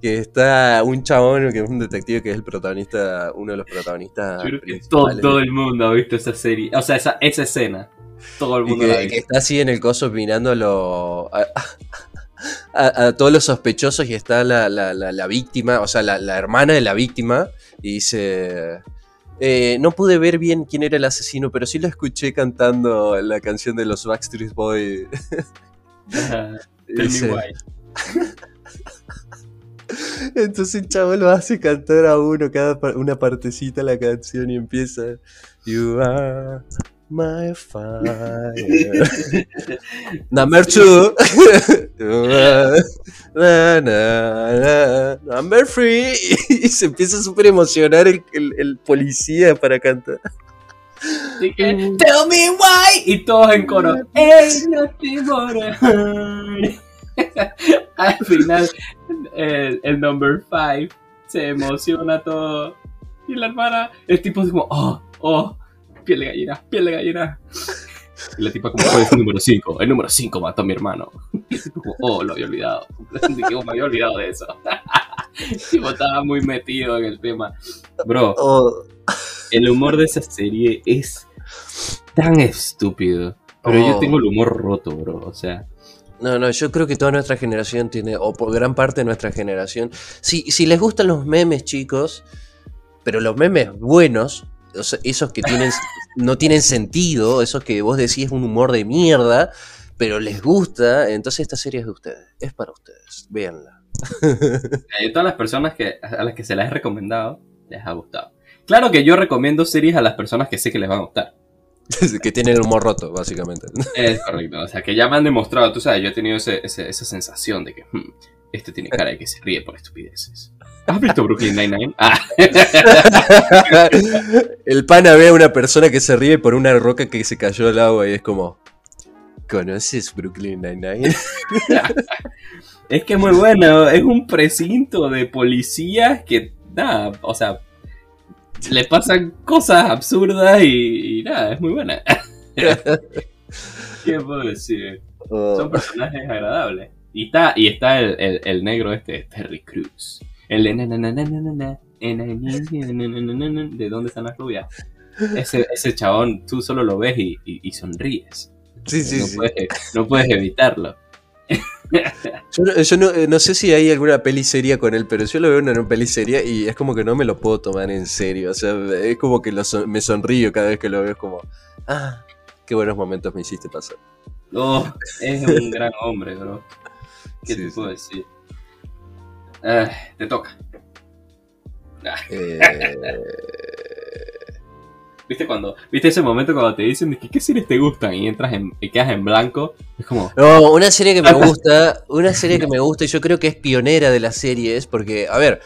que está un chabón que es un detective que es el protagonista, uno de los protagonistas. todo, el mundo ha visto esa serie, o sea, esa, esa escena. Todo el mundo que, está así en el coso mirando a, a, todos los sospechosos y está la, la, la, víctima, o sea, la, hermana de la víctima, y dice. Eh, no pude ver bien quién era el asesino, pero sí lo escuché cantando la canción de los Backstreet Boys. Entonces el chavo lo hace cantar a uno cada una partecita de la canción y empieza. You are my fire. Number two. Number three. Y se empieza a súper emocionar el, el, policía para cantar. Tell me why. Y todos en coro. Nothing Al final, el, el number five se emociona todo. Y la hermana, el tipo es como, oh, oh piel de gallina, piel de gallina. Y la tipa como, fue el número 5? El número 5 mató a mi hermano. Y el tipo como, oh, lo había olvidado. me había olvidado de eso. El tipo estaba muy metido en el tema. Bro, oh. el humor de esa serie es tan estúpido. Pero yo oh. tengo el humor roto, bro. O sea... No, no, yo creo que toda nuestra generación tiene, o por gran parte de nuestra generación, si, si les gustan los memes, chicos, pero los memes buenos, esos que tienen, no tienen sentido, esos que vos decís un humor de mierda, pero les gusta, entonces esta serie es de ustedes, es para ustedes, véanla. A todas las personas que, a las que se las he recomendado, les ha gustado. claro que yo recomiendo series a las personas que sé que les van a gustar. que tienen el humor roto, básicamente. Es correcto, o sea, que ya me han demostrado, tú sabes, yo he tenido ese- ese- esa sensación de que hmm, este tiene cara de que se ríe por estupideces. ¿Has visto Brooklyn Nine-Nine? Ah, el pana ve a una persona que se ríe por una roca que se cayó al agua y es como. ¿Conoces Brooklyn Nine-Nine? es que es muy bueno, es un precinto de policías que, nada, o sea, le pasan cosas absurdas y, y nada, es muy buena. ¿Qué puedo decir? Son personajes agradables. Y está, y está el, el- el negro este, Terry Crews. El de eh, ¿De dónde están las rubias? Ese, ese chabón, tú solo lo ves y, y- y sonríes. Sí, sí, no, sí. Puedes, no puedes evitarlo. Yo, no, yo no- no sé si hay alguna peli seria con él, pero yo lo veo en una peli seria y es como que no me lo puedo tomar en serio. O sea, es como que lo son- me sonrío cada vez que lo veo. Es como, ah, qué buenos momentos me hiciste pasar. Oh, es un gran hombre, bro. ¿Qué Sí, te puedo decir? Ah, te toca. Eh, ¿Viste cuando, viste ese momento cuando te dicen que qué series te gustan y entras en, y quedas en blanco? Es como, No, una serie que me gusta, una serie que me gusta y yo creo que es pionera de las series, porque, a ver,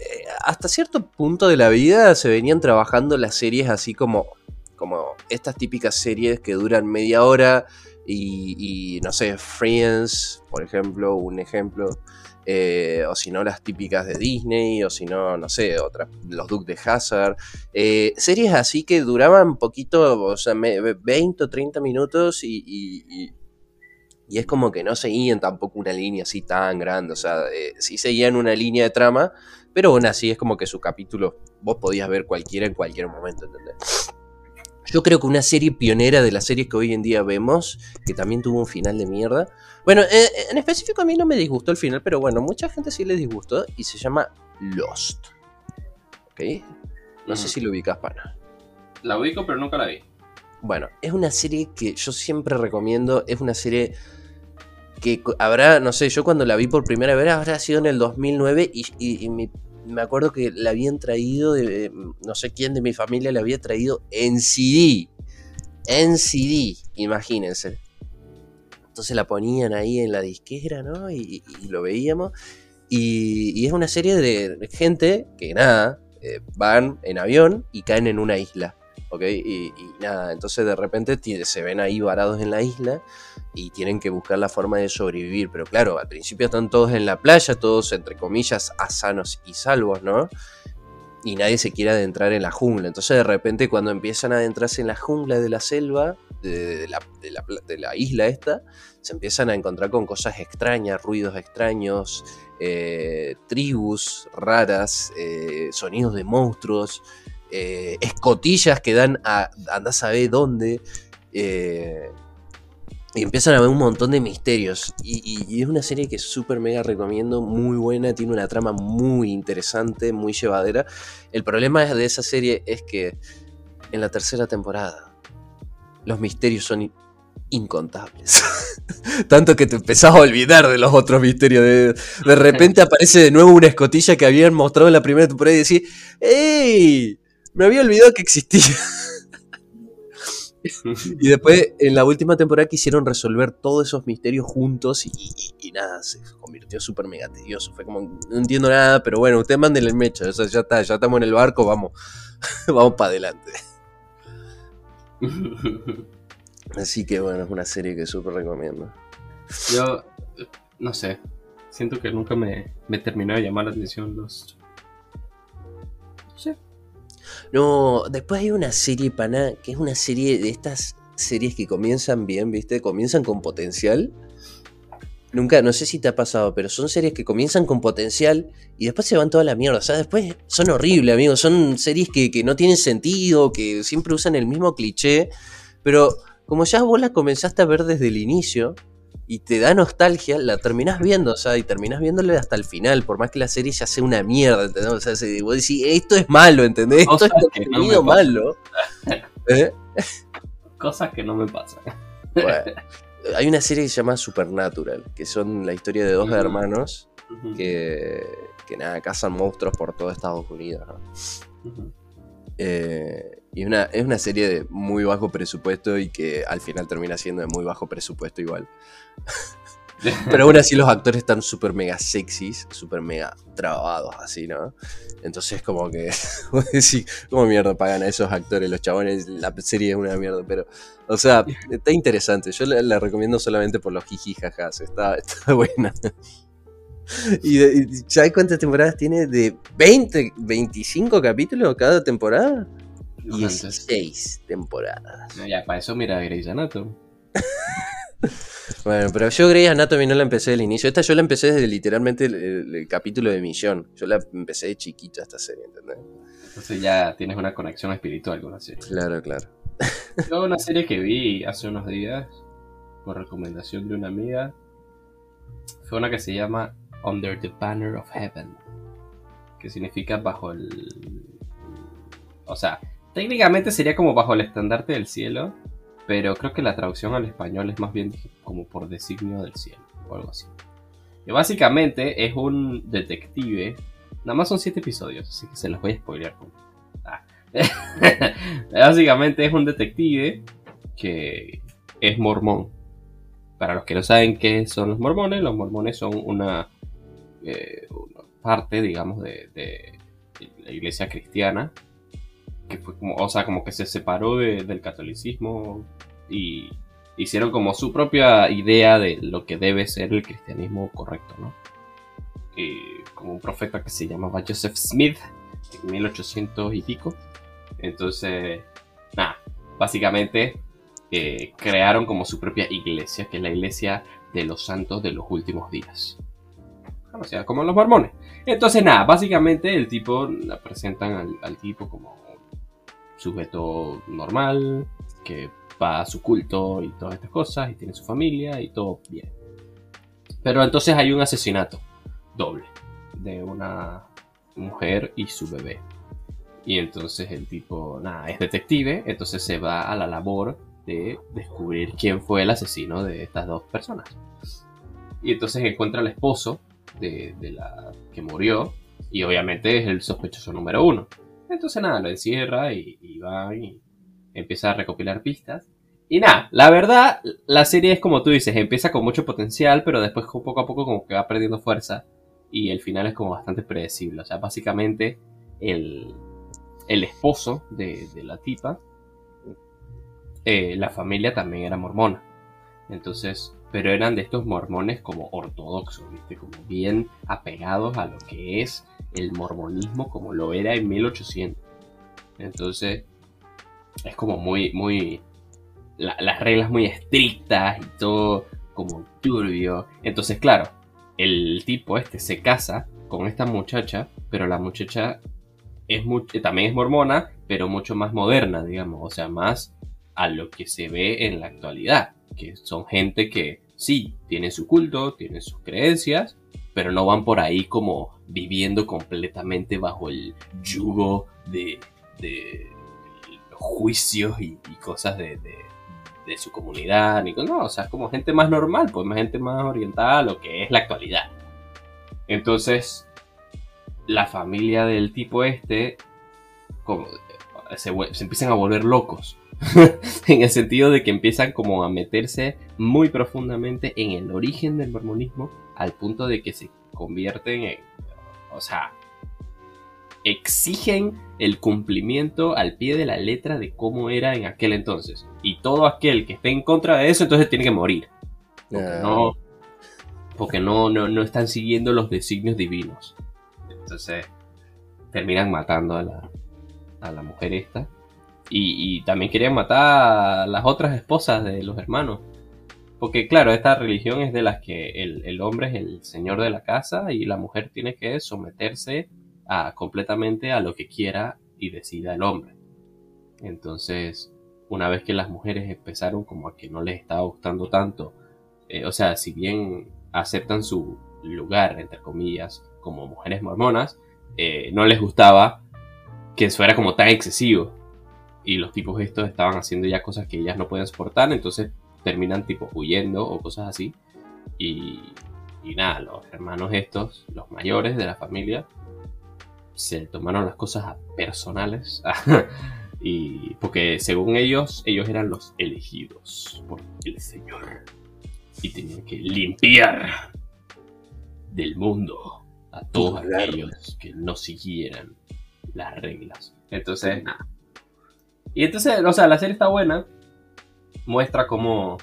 eh, hasta cierto punto de la vida se venían trabajando las series así como, como estas típicas series que duran media hora y, no sé, Friends, por ejemplo, un ejemplo, eh, o si no las típicas de Disney, o si no, no sé, otras, los Duke de Hazard, eh, series así que duraban poquito, o sea, me- 20 o 30 minutos y- y es como que no seguían tampoco una línea así tan grande, o sea, eh, sí seguían una línea de trama, pero aún así es como que su capítulo vos podías ver cualquiera en cualquier momento, ¿entendés? Yo creo que una serie pionera de las series que hoy en día vemos, que también tuvo un final de mierda. Bueno, eh, en específico a mí no me disgustó el final, pero bueno, mucha gente sí le disgustó y se llama Lost. ¿Ok? No sé Ujú. si lo ubicas, pana. la ubico pero nunca la vi. Bueno, es una serie que yo siempre recomiendo. Es una serie que habrá, no sé, yo cuando la vi por primera vez habrá sido en el 2009 y, y- y me, me acuerdo que la habían traído, de, no sé quién de mi familia la había traído en CD. En CD, imagínense. Entonces la ponían ahí en la disquera, ¿no? Y, y lo veíamos. Y, y es una serie de gente que nada, eh, van en avión y caen en una isla. Y, nada, entonces de repente se ven ahí varados en la isla y tienen que buscar la forma de sobrevivir. Pero claro, al principio están todos en la playa, todos entre comillas a sanos y salvos, ¿no? Y nadie se quiere adentrar en la jungla. Entonces de repente cuando empiezan a adentrarse en la jungla de la selva, de, la, de la isla esta, se empiezan a encontrar con cosas extrañas, ruidos extraños, eh, tribus raras, eh, sonidos de monstruos, eh, escotillas que dan a andás a ver dónde. eh, y empiezan a ver un montón de misterios. Y, y- y es una serie que súper mega recomiendo, muy buena, tiene una trama muy interesante, muy llevadera. El problema de esa serie es que en la tercera temporada los misterios son in- incontables. Tanto que te empezás a olvidar de los otros misterios. De, de repente aparece de nuevo una escotilla que habían mostrado en la primera temporada y decís, ¡Ey! Me había olvidado que existía. Y después, en la última temporada, quisieron resolver todos esos misterios juntos y, y- y nada, se convirtió súper mega tedioso. Fue como, no entiendo nada, pero bueno, ustedes manden el mecha, o sea, ya está, ya estamos en el barco, vamos, vamos para adelante. Así que bueno, es una serie que súper recomiendo. Yo, no sé, siento que nunca me, me terminó de llamar la atención los... Sé. No, después hay una serie, pana, que es una serie de estas series que comienzan bien, ¿viste? Comienzan con potencial. Nunca, no sé si te ha pasado, pero son series que comienzan con potencial y después se van toda la mierda. O sea, después son horribles, amigos. Son series que, que no tienen sentido, que siempre usan el mismo cliché. Pero como ya vos la comenzaste a ver desde el inicio y te da nostalgia, la terminás viendo, o sea, y terminás viéndole hasta el final, por más que la serie ya sea una mierda, ¿entendés? O sea, si vos decís, esto es malo, ¿entendés? Esto Cosas es no contenido malo. ¿Eh? Cosas que no me pasan. Bueno, hay una serie que se llama Supernatural, que son la historia de dos hermanos que, que nada, cazan monstruos por todo Estados Unidos. ¿no? Eh, y una, es una serie de muy bajo presupuesto y que al final termina siendo de muy bajo presupuesto igual. Pero aún así los actores están súper mega sexys, súper mega trabados así, ¿no? Entonces como que, sí, ¿cómo mierda pagan a esos actores? Los chabones, la serie es una mierda, pero, o sea, está interesante. Yo la, recomiendo solamente por los jijijajas, está, está buena. ¿Y, sabes cuántas temporadas tiene? ¿De 20, 25 capítulos cada temporada? 16 temporadas. ya, para eso mira Grey's Anatomy. Bueno, pero yo Grey's Anatomy no la empecé del inicio. Esta yo la empecé desde literalmente el, capítulo de Millón. Yo la empecé de chiquita esta serie, ¿entendés? Entonces ya tienes una conexión espiritual con la serie. Claro, claro. Yo una serie que vi hace unos días, por recomendación de una amiga, fue una que se llama Under the Banner of Heaven, que significa bajo el... O sea, técnicamente sería como bajo el estandarte del cielo, pero creo que la traducción al español es más bien como por designio del cielo o algo así. Y básicamente es un detective. Nada más son 7 episodios, así que se los voy a spoilear. Ah. básicamente es un detective que es mormón. Para los que no saben qué son los mormones, los mormones son una eh, parte, digamos, de, la iglesia cristiana, que fue como, o sea, como que se separó del catolicismo y hicieron como su propia idea de lo que debe ser el cristianismo correcto, ¿no? Y como un profeta que se llamaba Joseph Smith, en 1800 y pico. Entonces, nada, básicamente eh, crearon como su propia iglesia, que es la iglesia de los santos de los últimos días sea, como los mormones. Entonces, nada, básicamente el tipo, la presentan al, tipo como sujeto normal, que va a su culto y todas estas cosas, y tiene su familia y todo bien. Pero entonces hay un asesinato doble de una mujer y su bebé. Y entonces el tipo, nada, es detective, entonces se va a la labor de descubrir quién fue el asesino de estas dos personas. Y entonces encuentra al esposo de, la que murió y obviamente es el sospechoso número uno. Entonces nada, lo encierra y, va y empieza a recopilar pistas. Y nada, la verdad, la serie es como tú dices, empieza con mucho potencial, pero después poco a poco como que va perdiendo fuerza y el final es como bastante predecible. O sea, básicamente el, el esposo de, la tipa, eh, la familia también era mormona. Entonces pero eran de estos mormones como ortodoxos, ¿viste? Como bien apegados a lo que es el mormonismo como lo era en 1800. Entonces, es como muy, muy... las reglas muy estrictas y todo como turbio. Entonces, claro, el tipo este se casa con esta muchacha, pero la muchacha es también es mormona, pero mucho más moderna, digamos, o sea, más a lo que se ve en la actualidad, que son gente que sí, tienen su culto, tienen sus creencias, pero no van por ahí como viviendo completamente bajo el yugo de, juicios y, cosas de, su comunidad, ni no, o sea, es como gente más normal, pues más gente más orientada a lo que es la actualidad. Entonces, la familia del tipo este como, se empiezan a volver locos en el sentido de que empiezan como a meterse muy profundamente en el origen del mormonismo al punto de que se convierten en, o sea, exigen el cumplimiento al pie de la letra de cómo era en aquel entonces. Y todo aquel que esté en contra de eso, entonces tiene que morir. Porque ah. no, porque no, no, no están siguiendo los designios divinos. Entonces terminan matando a la, a la mujer esta. Y, también querían matar a las otras esposas de los hermanos. Porque claro, esta religión es de las que el, hombre es el señor de la casa y la mujer tiene que someterse a, completamente a lo que quiera y decida el hombre. Entonces, una vez que las mujeres empezaron como a que no les estaba gustando tanto, eh, o sea, si bien aceptan su lugar, entre comillas, como mujeres mormonas, eh, no les gustaba que fuera como tan excesivo y los tipos estos estaban haciendo ya cosas que ellas no pueden soportar, entonces terminan tipo huyendo o cosas así. Y, y nada, los hermanos estos, los mayores de la familia, se tomaron las cosas personales. y porque según ellos, ellos eran los elegidos por el Señor. Y tenían que limpiar del mundo a todos aquellos que no siguieran las reglas. Entonces, nada. Y entonces, o sea, la serie está buena. Muestra cómo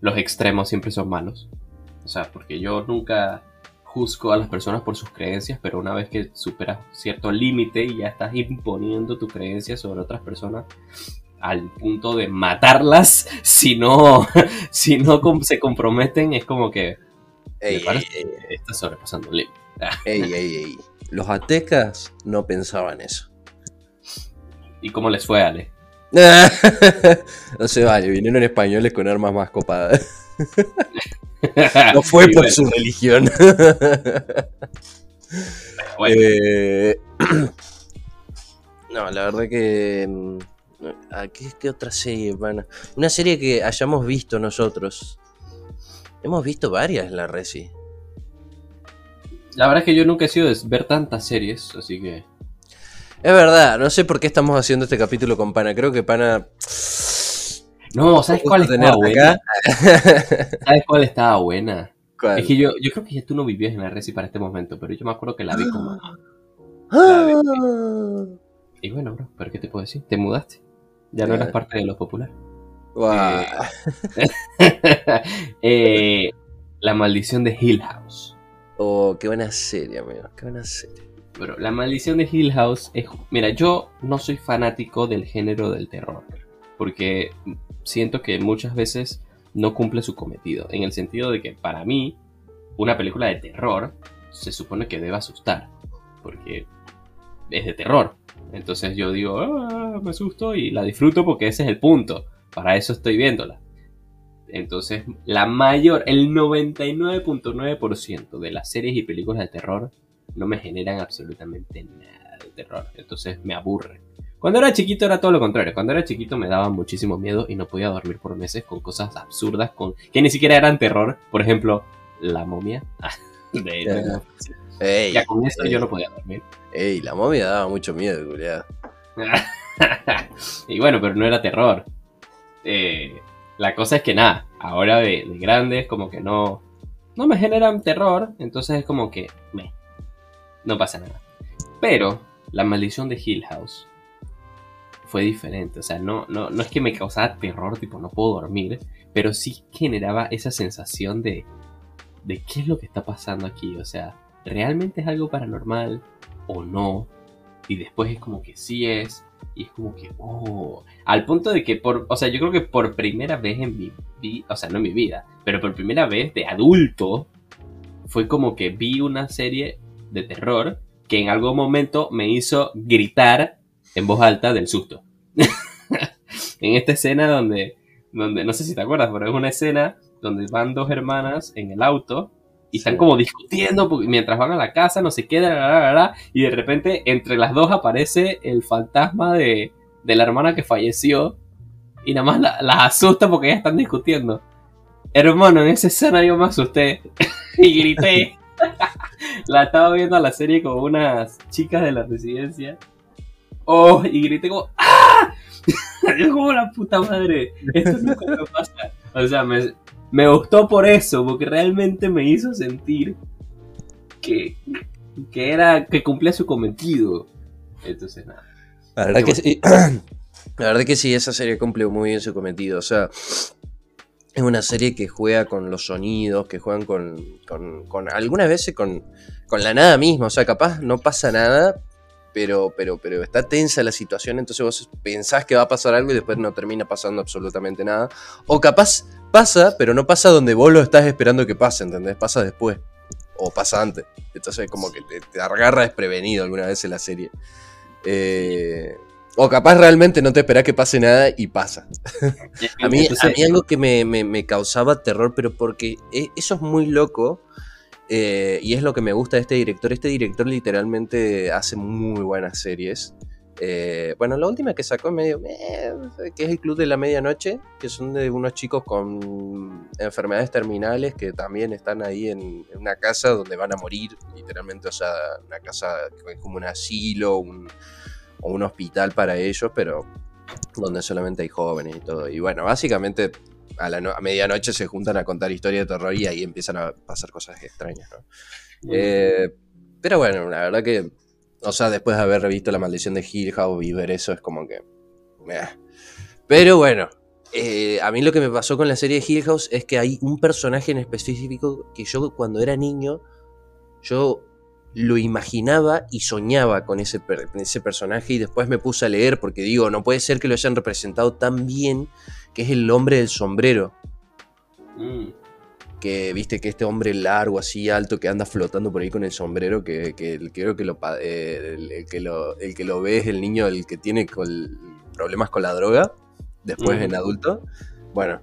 los extremos siempre son malos. O sea, porque yo nunca juzgo a las personas por sus creencias, pero una vez que superas cierto límite y ya estás imponiendo tu creencia sobre otras personas al punto de matarlas si no, si no se comprometen, es como que ey, está sobrepasando el límite. ey, ey, ey. Los aztecas no pensaban eso. ¿Y cómo les fue, Ale? no se vale, vinieron españoles con armas más copadas. no fue por su religión. Eh, no, la verdad que. Mm, ¿Qué, ¿Qué otra serie, pana? Una serie que hayamos visto nosotros. Hemos visto varias en la Resi. La verdad es que yo nunca he sido de ver tantas series, así que. Es verdad, no sé por qué estamos haciendo este capítulo con Pana. Creo que Pana. No, ¿sabes cuál estaba buena? ¿Sabes cuál estaba buena? Es que yo, yo creo que ya tú no vivías en la Resi para este momento, pero yo me acuerdo que la vi como. Ah. Y bueno, bro, ¿pero qué te puedo decir? Te mudaste. Ya no eras parte de los populares. Eh, eh, la maldición de Hill House. Oh, qué buena serie, amigo. Qué buena serie. Pero la maldición de Hill House es. Mira, yo no soy fanático del género del terror. Porque siento que muchas veces no cumple su cometido. En el sentido de que para mí, una película de terror se supone que debe asustar. Porque es de terror. Entonces yo digo, ah, me asusto y la disfruto porque ese es el punto. Para eso estoy viéndola. Entonces, la mayor, el 99.9% de las series y películas de terror no me generan absolutamente nada de terror. Entonces me aburre. Cuando era chiquito era todo lo contrario. Cuando era chiquito me daba muchísimo miedo y no podía dormir por meses con cosas absurdas con que ni siquiera eran terror. Por ejemplo, la momia. ya con eso yo no podía dormir. Ey, la momia daba mucho miedo, culiado. y bueno, pero no era terror. Eh, la cosa es que nada, ahora de, de grandes como que no, no me generan terror, entonces es como que me, no pasa nada. Pero la maldición de Hill House fue diferente, o sea, no, no, no es que me causara terror, tipo no puedo dormir, pero sí generaba esa sensación de, de qué es lo que está pasando aquí, o sea, ¿realmente es algo paranormal o no? Y después es como que sí es, y es como que, oh, al punto de que por, o sea, yo creo que por primera vez en mi vida, o sea, no en mi vida, pero por primera vez de adulto, fue como que vi una serie de terror que en algún momento me hizo gritar en voz alta del susto. en esta escena donde, donde, no sé si te acuerdas, pero es una escena donde van dos hermanas en el auto y están como discutiendo mientras van a la casa, no se queda, y de repente entre las dos aparece el fantasma de, de la hermana que falleció y nada más las asusta porque ya están discutiendo. Hermano, en esa escena yo me asusté y grité. La estaba viendo a la serie con unas chicas de la residencia. Oh, y grité como ¡Ah! yo como la puta madre. Esto nunca me pasa. O sea, me, me gustó por eso, porque realmente me hizo sentir que, que era que cumplía su cometido. Entonces, nada. La verdad que sí. La verdad que sí, esa serie cumple muy bien su cometido. O sea, es una serie que juega con los sonidos, que juegan con, con, con algunas veces con, con la nada misma. O sea, capaz no pasa nada, pero, pero, pero está tensa la situación, entonces vos pensás que va a pasar algo y después no termina pasando absolutamente nada. O capaz pasa, pero no pasa donde vos lo estás esperando que pase, ¿entendés? Pasa después. O pasa antes. Entonces como que te, agarra desprevenido alguna vez en la serie. Eh, o capaz realmente no te esperás que pase nada y pasa. a, mí, a mí algo que me, causaba terror, pero porque e, eso es muy loco. Eh, y es lo que me gusta de este director. Este director literalmente hace muy buenas series. Eh, bueno, la última que sacó medio, eh, que es el Club de la Medianoche, que son de unos chicos con enfermedades terminales que también están ahí en, una casa donde van a morir, literalmente, o sea, una casa que es como un asilo un, o un hospital para ellos, pero donde solamente hay jóvenes y todo. Y bueno, básicamente a, la a medianoche se juntan a contar historias de terror y ahí empiezan a pasar cosas extrañas, ¿no? Eh, pero bueno, la verdad que o sea, después de haber revisto La Maldición de Hill House y ver eso es como que... Pero bueno, eh, a mí lo que me pasó con la serie de Hill House es que hay un personaje en específico que yo cuando era niño, yo lo imaginaba y soñaba con ese, ese personaje y después me puse a leer porque digo, no puede ser que lo hayan representado tan bien, que es el hombre del sombrero. Mm que viste que este hombre largo, así alto, que anda flotando por ahí con el sombrero, que, creo que lo, eh, el, que lo, el que lo ve es el niño el que tiene problemas con la droga, después en adulto. Bueno,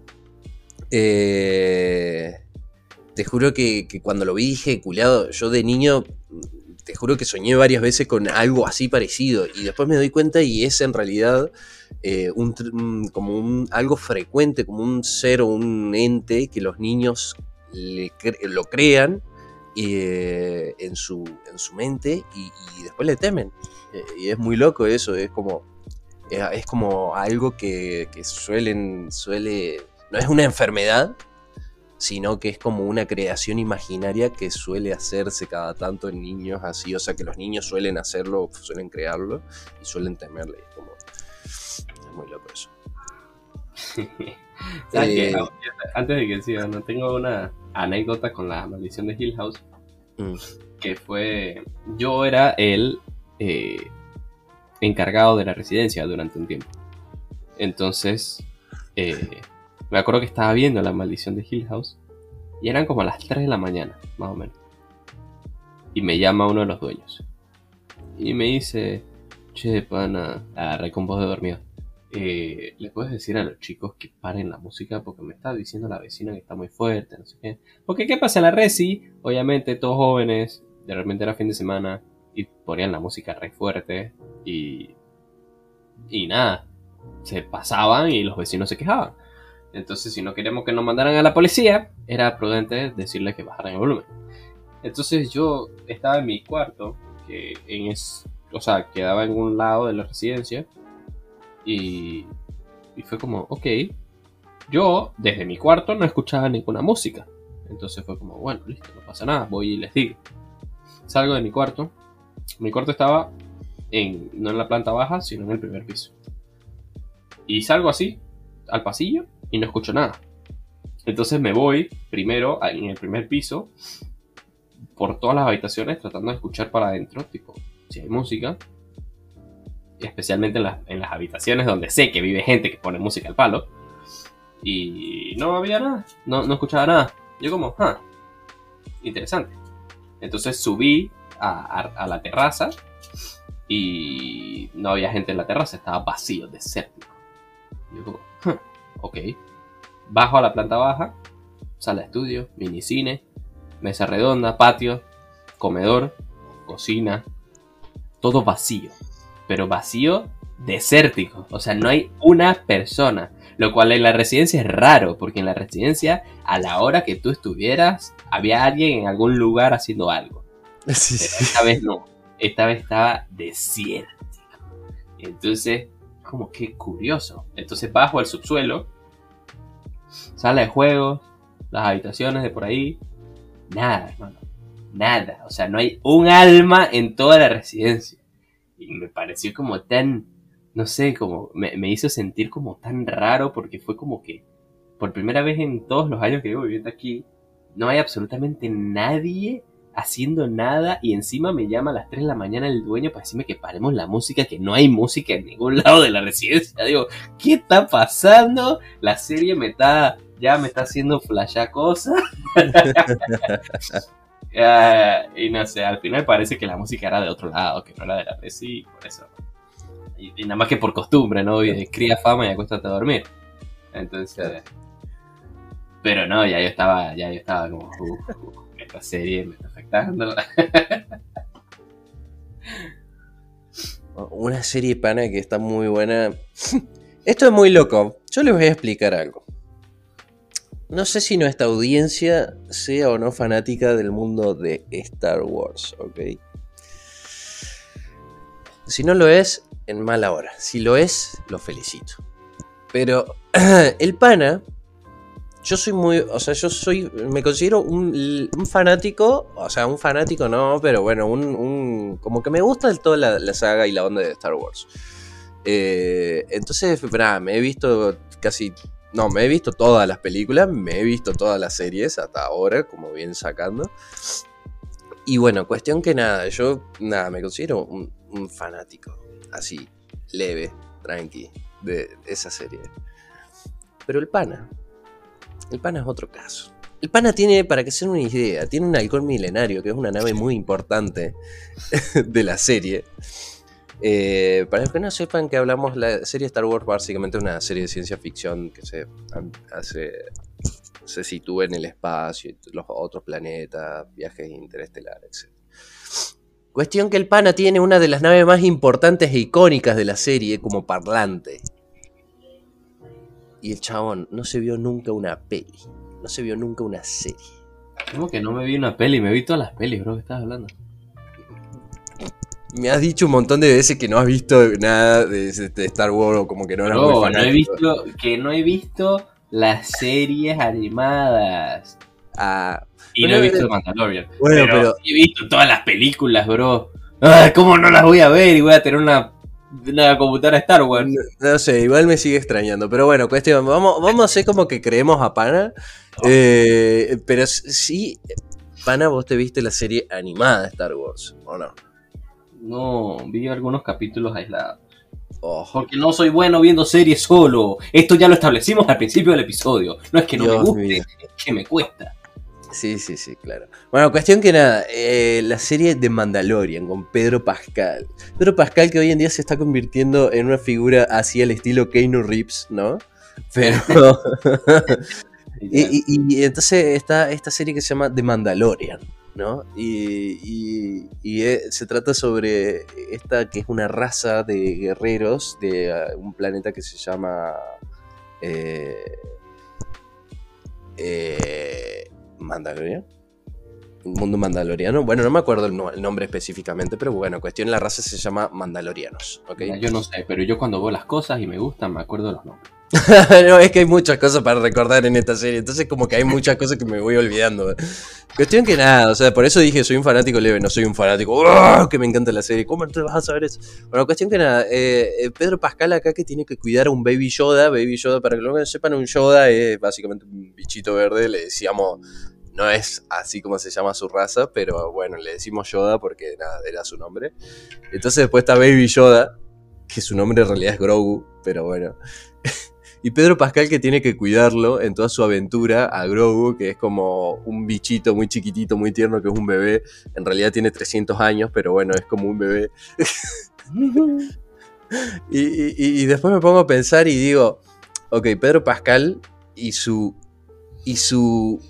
eh, te juro que, cuando lo vi dije, culiado, yo de niño, te juro que soñé varias veces con algo así parecido, y después me doy cuenta y es en realidad... Eh, un, como un, algo frecuente, como un ser o un ente que los niños lo crean eh, en, su, en su mente y, después le temen. Eh, y es muy loco eso, es como, es como algo que, suelen, suele, no es una enfermedad, sino que es como una creación imaginaria que suele hacerse cada tanto en niños así, o sea que los niños suelen hacerlo, suelen crearlo y suelen temerle. Es, como, es muy loco eso. Eh, antes de que siga, no tengo una anécdota con la maldición de Hill House. Mm. Que fue. Yo era el eh, encargado de la residencia durante un tiempo. Entonces. Eh, me acuerdo que estaba viendo la maldición de Hill House. Y eran como a las 3 de la mañana, más o menos. Y me llama uno de los dueños. Y me dice. Che, pana. Agarré con voz de dormido eh, le puedes decir a los chicos que paren la música porque me está diciendo la vecina que está muy fuerte, no sé qué. Porque qué pasa la resi, obviamente todos jóvenes, de repente era fin de semana y ponían la música re fuerte y y nada, se pasaban y los vecinos se quejaban. Entonces, si no queremos que nos mandaran a la policía, era prudente decirles que bajaran el volumen. Entonces, yo estaba en mi cuarto, que en es, o sea, quedaba en un lado de la residencia y, fue como, ok, yo desde mi cuarto no escuchaba ninguna música. Entonces fue como, bueno, listo, no pasa nada, voy y les digo. Salgo de mi cuarto. Mi cuarto estaba en, no en la planta baja, sino en el primer piso. Y salgo así, al pasillo, y no escucho nada. Entonces me voy primero en el primer piso, por todas las habitaciones, tratando de escuchar para adentro, tipo, si hay música especialmente en, las habitaciones donde sé que vive gente que pone música al palo. Y no había nada, no, no escuchaba nada. Yo como, ah, interesante. Entonces subí a, la terraza y no había gente en la terraza, estaba vacío, desértico. Yo como, ah, ok. Bajo a la planta baja, sala de estudio, mini cine, mesa redonda, patio, comedor, cocina, todo vacío pero vacío, desértico. O sea, no hay una persona. Lo cual en la residencia es raro, porque en la residencia, a la hora que tú estuvieras, había alguien en algún lugar haciendo algo. esta vez no. Esta vez estaba desértico. Entonces, como que curioso. Entonces bajo al subsuelo, sala de juegos, las habitaciones de por ahí. Nada, hermano. Nada. O sea, no hay un alma en toda la residencia y me pareció como tan, no sé, como me, hizo sentir como tan raro porque fue como que por primera vez en todos los años que llevo viviendo aquí, no hay absolutamente nadie haciendo nada y encima me llama a las 3 de la mañana el dueño para decirme que paremos la música, que no hay música en ningún lado de la residencia. Digo, ¿qué está pasando? La serie me está, ya me está haciendo flashar cosas. Ah, y no sé, al final parece que la música era de otro lado, que no era de la Resi, por eso. Y, nada más que por costumbre, ¿no? Y cría fama y acuéstate a dormir. Entonces. Pero no, ya yo estaba, ya yo estaba como, esta serie me está Una serie pana que está muy buena. Esto es muy loco. Yo les voy a explicar algo. No sé si nuestra audiencia sea o no fanática del mundo de Star Wars, ¿ok? Si no lo es, en mala hora. Si lo es, lo felicito. Pero el pana, yo soy muy, o sea, yo soy, me considero un, fanático, o sea, un fanático no, pero bueno, un, como que me gusta toda la, la, saga y la onda de Star Wars. Eh, entonces, nada, me he visto casi, no, me he visto todas las películas, me he visto todas las series hasta ahora, como bien sacando. Y bueno, cuestión que nada, yo, nada, me considero un, un fanático, así, leve, tranqui, de esa serie. Pero el pana, el pana es otro caso. El pana tiene, para que se den una idea, tiene un halcón milenario, que es una nave muy importante de la serie. Eh, para los que no sepan que hablamos, la serie Star Wars básicamente es una serie de ciencia ficción que se hace, se sitúa en el espacio, los otros planetas, viajes interestelares, etc. Cuestión que el pana tiene una de las naves más importantes e icónicas de la serie como parlante. Y el chabón no se vio nunca una peli. No se vio nunca una serie. ¿Cómo que no me vi una peli? Me vi todas las pelis, bro. ¿Qué estás hablando? Me has dicho un montón de veces que no has visto nada de, Star Wars o como que no eras muy fanático. No he visto, que no he visto las series animadas. Ah, y no he visto Mandalorian. Bueno, pero, he visto todas las películas, bro. ¿Cómo no las voy a ver? Y voy a tener una una computadora Star Wars. No, sé, igual me sigue extrañando. Pero bueno, cuestión, vamos, vamos a hacer como que creemos a Pana. Eh, pero sí, Pana, vos te viste la serie animada de Star Wars, ¿o no? No, vi algunos capítulos aislados. Oh. Porque no soy bueno viendo series solo. Esto ya lo establecimos al principio del episodio. No es que no me guste, es que me cuesta. Sí, sí, sí, claro. Bueno, cuestión que nada, eh, la serie de Mandalorian con Pedro Pascal. Pedro Pascal que hoy en día se está convirtiendo en una figura así al estilo Keanu Reeves, ¿no? Pero... y, entonces está esta serie que se llama The Mandalorian, ¿no? Y, eh, se trata sobre esta que es una raza de guerreros de uh, un planeta que se llama... Eh, eh, Mandalorian. Un mundo mandaloriano. Bueno, no me acuerdo el, nombre específicamente, pero bueno, cuestión la raza se llama Mandalorianos. ¿okay? Yo no sé, pero yo cuando veo las cosas y me gustan, me acuerdo de los nombres. no, es que hay muchas cosas para recordar en esta serie, entonces como que hay muchas cosas que me voy olvidando. Cuestión que nada, o sea, por eso dije soy un fanático leve, no soy un fanático ¡oh! que me encanta la serie. ¿Cómo te vas a saber eso? Bueno, cuestión que nada, eh, eh, Pedro Pascal acá que tiene que cuidar a un Baby Yoda, Baby Yoda, para que lo sepan, un Yoda es básicamente un bichito verde, le decíamos no es así como se llama su raza, pero bueno, le decimos Yoda porque nada, era su nombre. Entonces después está Baby Yoda, que su nombre en realidad es Grogu, pero bueno. y Pedro Pascal que tiene que cuidarlo en toda su aventura a Grogu, que es como un bichito muy chiquitito, muy tierno, que es un bebé. En realidad tiene 300 años, pero bueno, es como un bebé. y, y después me pongo a pensar y digo, ok, Pedro Pascal y su... Y su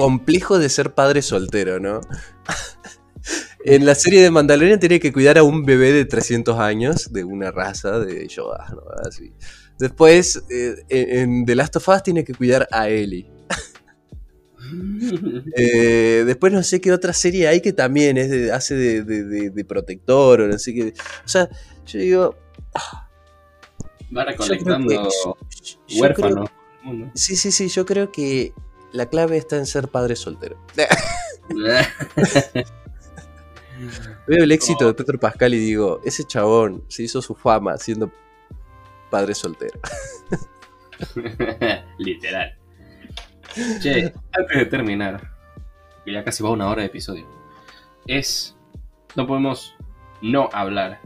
complejo de ser padre soltero, ¿no? en la serie de Mandalorian tiene que cuidar a un bebé de 300 años de una raza de Yoda, ¿no? Así. Después, eh, en The Last of Us tiene que cuidar a Ellie. Eh, después no sé qué otra serie hay que también es hace de, protector o no sé qué. O sea, yo digo... Va recolectando huérfanos. Sí, sí, sí, yo creo que la clave está en ser padre soltero. Veo el éxito de Petro Pascal y digo, ese chabón se hizo su fama siendo padre soltero. Literal. Che, antes de terminar, que ya casi va una hora de episodio, es. No podemos no hablar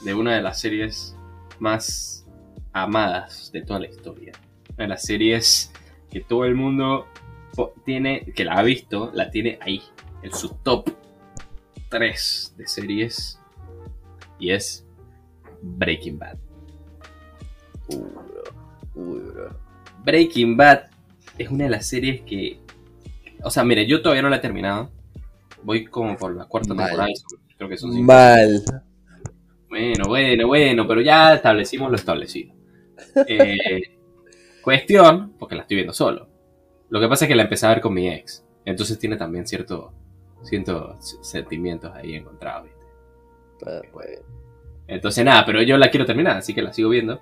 de una de las series más amadas de toda la historia. Una de las series que todo el mundo tiene, que la ha visto, la tiene ahí, en su top 3 de series. Y es Breaking Bad. Breaking Bad es una de las series que. O sea, mire, yo todavía no la he terminado. Voy como por la cuarta temporada. Creo que son Mal. menos, bueno, bueno, pero ya establecimos lo establecido. Eh, cuestión, porque la estoy viendo solo. Lo que pasa es que la empecé a ver con mi ex. Entonces tiene también cierto, ciertos sentimientos ahí encontrados, ¿viste? Ah, bueno. Entonces nada, pero yo la quiero terminar, así que la sigo viendo.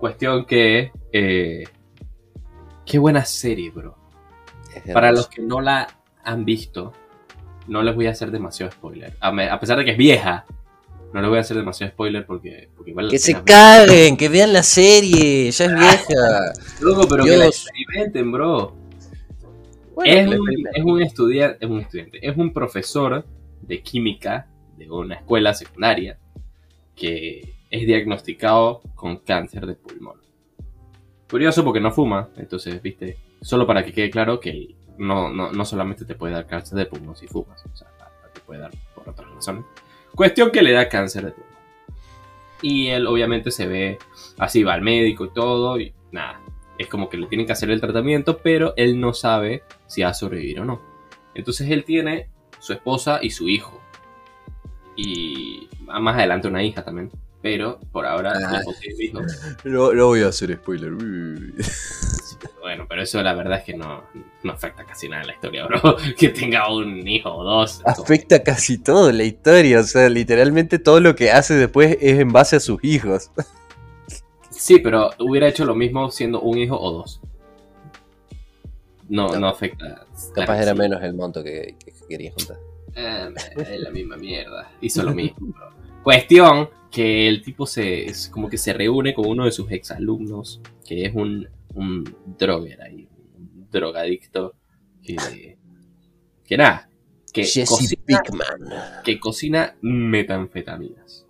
Cuestión que... eh, qué buena serie, bro. Para los que no la han visto, no les voy a hacer demasiado spoiler. A pesar de que es vieja, no les voy a hacer demasiado spoiler porque, porque igual la Que se pena- caguen, que vean la serie, ya es vieja. Loco, pero que la Dios. experimenten, bro. Bueno, es, un, es un estudiante, es un estudiante, es un profesor de química de una escuela secundaria que es diagnosticado con cáncer de pulmón. Curioso porque no fuma, entonces, viste, solo para que quede claro que no, no, no solamente te puede dar cáncer de pulmón si fumas, o sea, te puede dar por otras razones. Cuestión que le da cáncer de pulmón. Y él obviamente se ve así, va al médico y todo, y nada, es como que le tienen que hacer el tratamiento, pero él no sabe si va a sobrevivir o no. Entonces él tiene su esposa y su hijo. Y más adelante una hija también. Pero por ahora Ah. No, no voy a hacer spoiler. Bueno, pero eso la verdad es que no, no afecta casi nada a la historia, bro. Que tenga un hijo o dos. Afecta casi todo la historia, o sea, literalmente todo lo que hace después es en base a sus hijos. Sí, pero hubiera hecho lo mismo siendo un hijo o dos. No, No. no afecta. Capaz Claro, era sí. menos el monto que, que quería juntar. Eh, es la misma mierda. Hizo lo mismo. bro. Cuestión que el tipo se es como que se reúne con uno de sus exalumnos, que es un, un droger ahí, un drogadicto, que, que nada, que Jesse cocina, Pickman. que cocina metanfetaminas.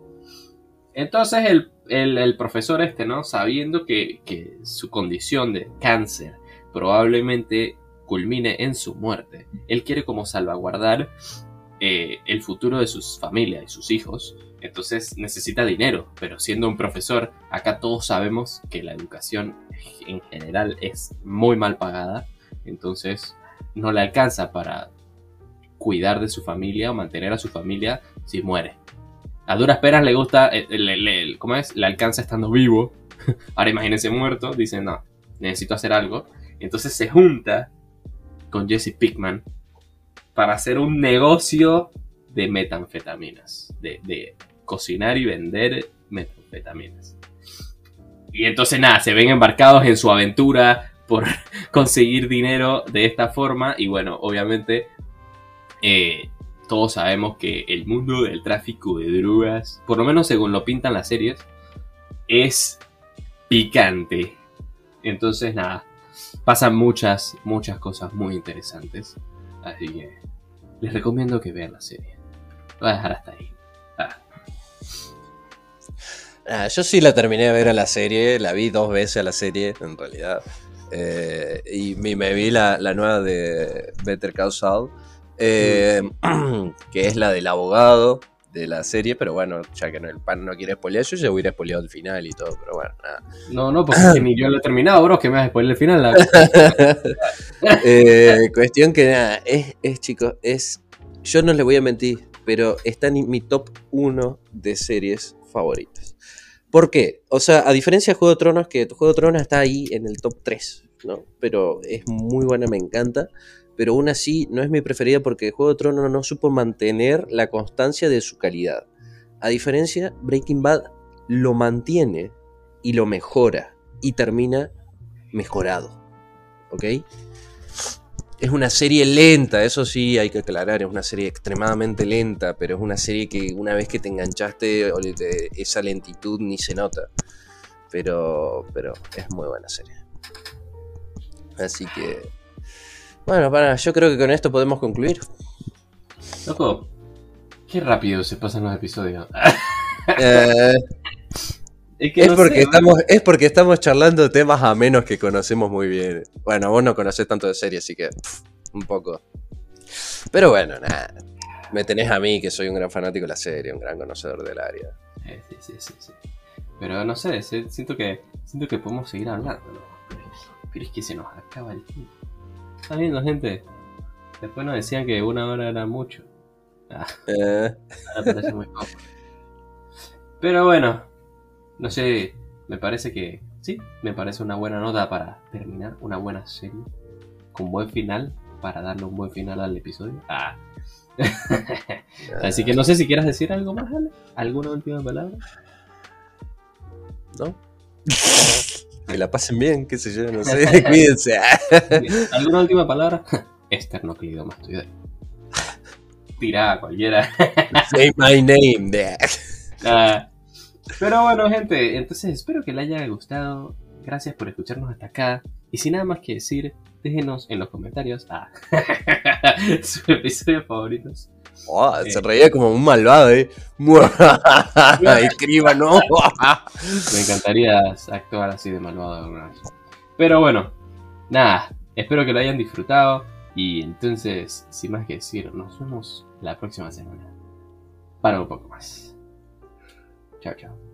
Entonces el, el- el profesor este, ¿no? Sabiendo que, que su condición de cáncer probablemente culmine en su muerte, él quiere como salvaguardar eh, el futuro de sus familias y sus hijos. Entonces necesita dinero, pero siendo un profesor, acá todos sabemos que la educación en general es muy mal pagada, entonces no le alcanza para cuidar de su familia o mantener a su familia si muere. A duras penas le gusta, eh, le, le- ¿cómo es? Le alcanza estando vivo. Ahora imagínense muerto, dice, no, necesito hacer algo. Entonces se junta con Jesse Pickman para hacer un negocio de metanfetaminas, de cocinar y vender metanfetaminas. Y entonces nada, se ven embarcados en su aventura por conseguir dinero de esta forma y bueno, obviamente eh, todos sabemos que el mundo del tráfico de drogas, por lo menos según lo pintan las series, es picante. Entonces, nada, pasan muchas, muchas cosas muy interesantes. Así que les recomiendo que vean la serie. Voy a dejar hasta ahí. Ah, yo sí la terminé de ver a la serie, la vi dos veces a la serie, en realidad. Eh, y me, me vi la, la nueva de Better Call Saul, eh, que es la del abogado de la serie, pero bueno, ya que no, el pan no quiere spoilear, yo ya hubiera spoileado el final y todo, pero bueno, nada. No, no, porque ni yo lo he terminado, bro, que me vas a spoiler el final. la- Eh, cuestión que nada, es, es chicos, es. Yo no les voy a mentir, pero está en mi top 1 de series favoritas. ¿Por qué? O sea, a diferencia de Juego de Tronos, que Juego de Tronos está ahí en el top 3, ¿no? Pero es muy buena, me encanta. Pero aún así no es mi preferida porque Juego de Tronos no supo mantener la constancia de su calidad. A diferencia, Breaking Bad lo mantiene y lo mejora y termina mejorado. ¿Ok? Es una serie lenta, eso sí hay que aclarar, es una serie extremadamente lenta, pero es una serie que una vez que te enganchaste, esa lentitud ni se nota. Pero, pero es muy buena serie. Así que... Bueno, para, yo creo que con esto podemos concluir. Loco, qué rápido se pasan los episodios. Eh, es que es, no porque sé, estamos, es porque estamos charlando temas a menos que conocemos muy bien. Bueno, vos no conocés tanto de serie, así que pff, un poco. Pero bueno, nada. Me tenés a mí, que soy un gran fanático de la serie, un gran conocedor del área. Eh, sí, sí, sí, sí. Pero no sé, siento que siento que podemos seguir hablando, ¿no? pero, pero es que se nos acaba el tiempo. ¿Está viendo, gente? Después nos decían que una hora era mucho. Ah, Eh, ahora parece muy poco. Pero bueno, no sé, me parece que sí, me parece una buena nota para terminar una buena serie con buen final, para darle un buen final al episodio. Ah. Así que no sé si quieras decir algo más, Ale. ¿Alguna última palabra? ¿No? que la pasen bien, qué sé yo, no sé, cuídense. ¿Alguna última palabra? Esternocleidomastoidea. Tirá cualquiera. Say my name. Ah, pero bueno, gente, entonces espero que les haya gustado. Gracias por escucharnos hasta acá. Y sin nada más que decir, déjenos en los comentarios ah, sus episodios favoritos. Oh, se reía como un malvado, ¿eh? Escriba, no. Me encantaría actuar así de malvado alguna vez. Pero bueno, nada, espero que lo hayan disfrutado. Y entonces, sin más que decir, nos vemos la próxima semana para un poco más. ciao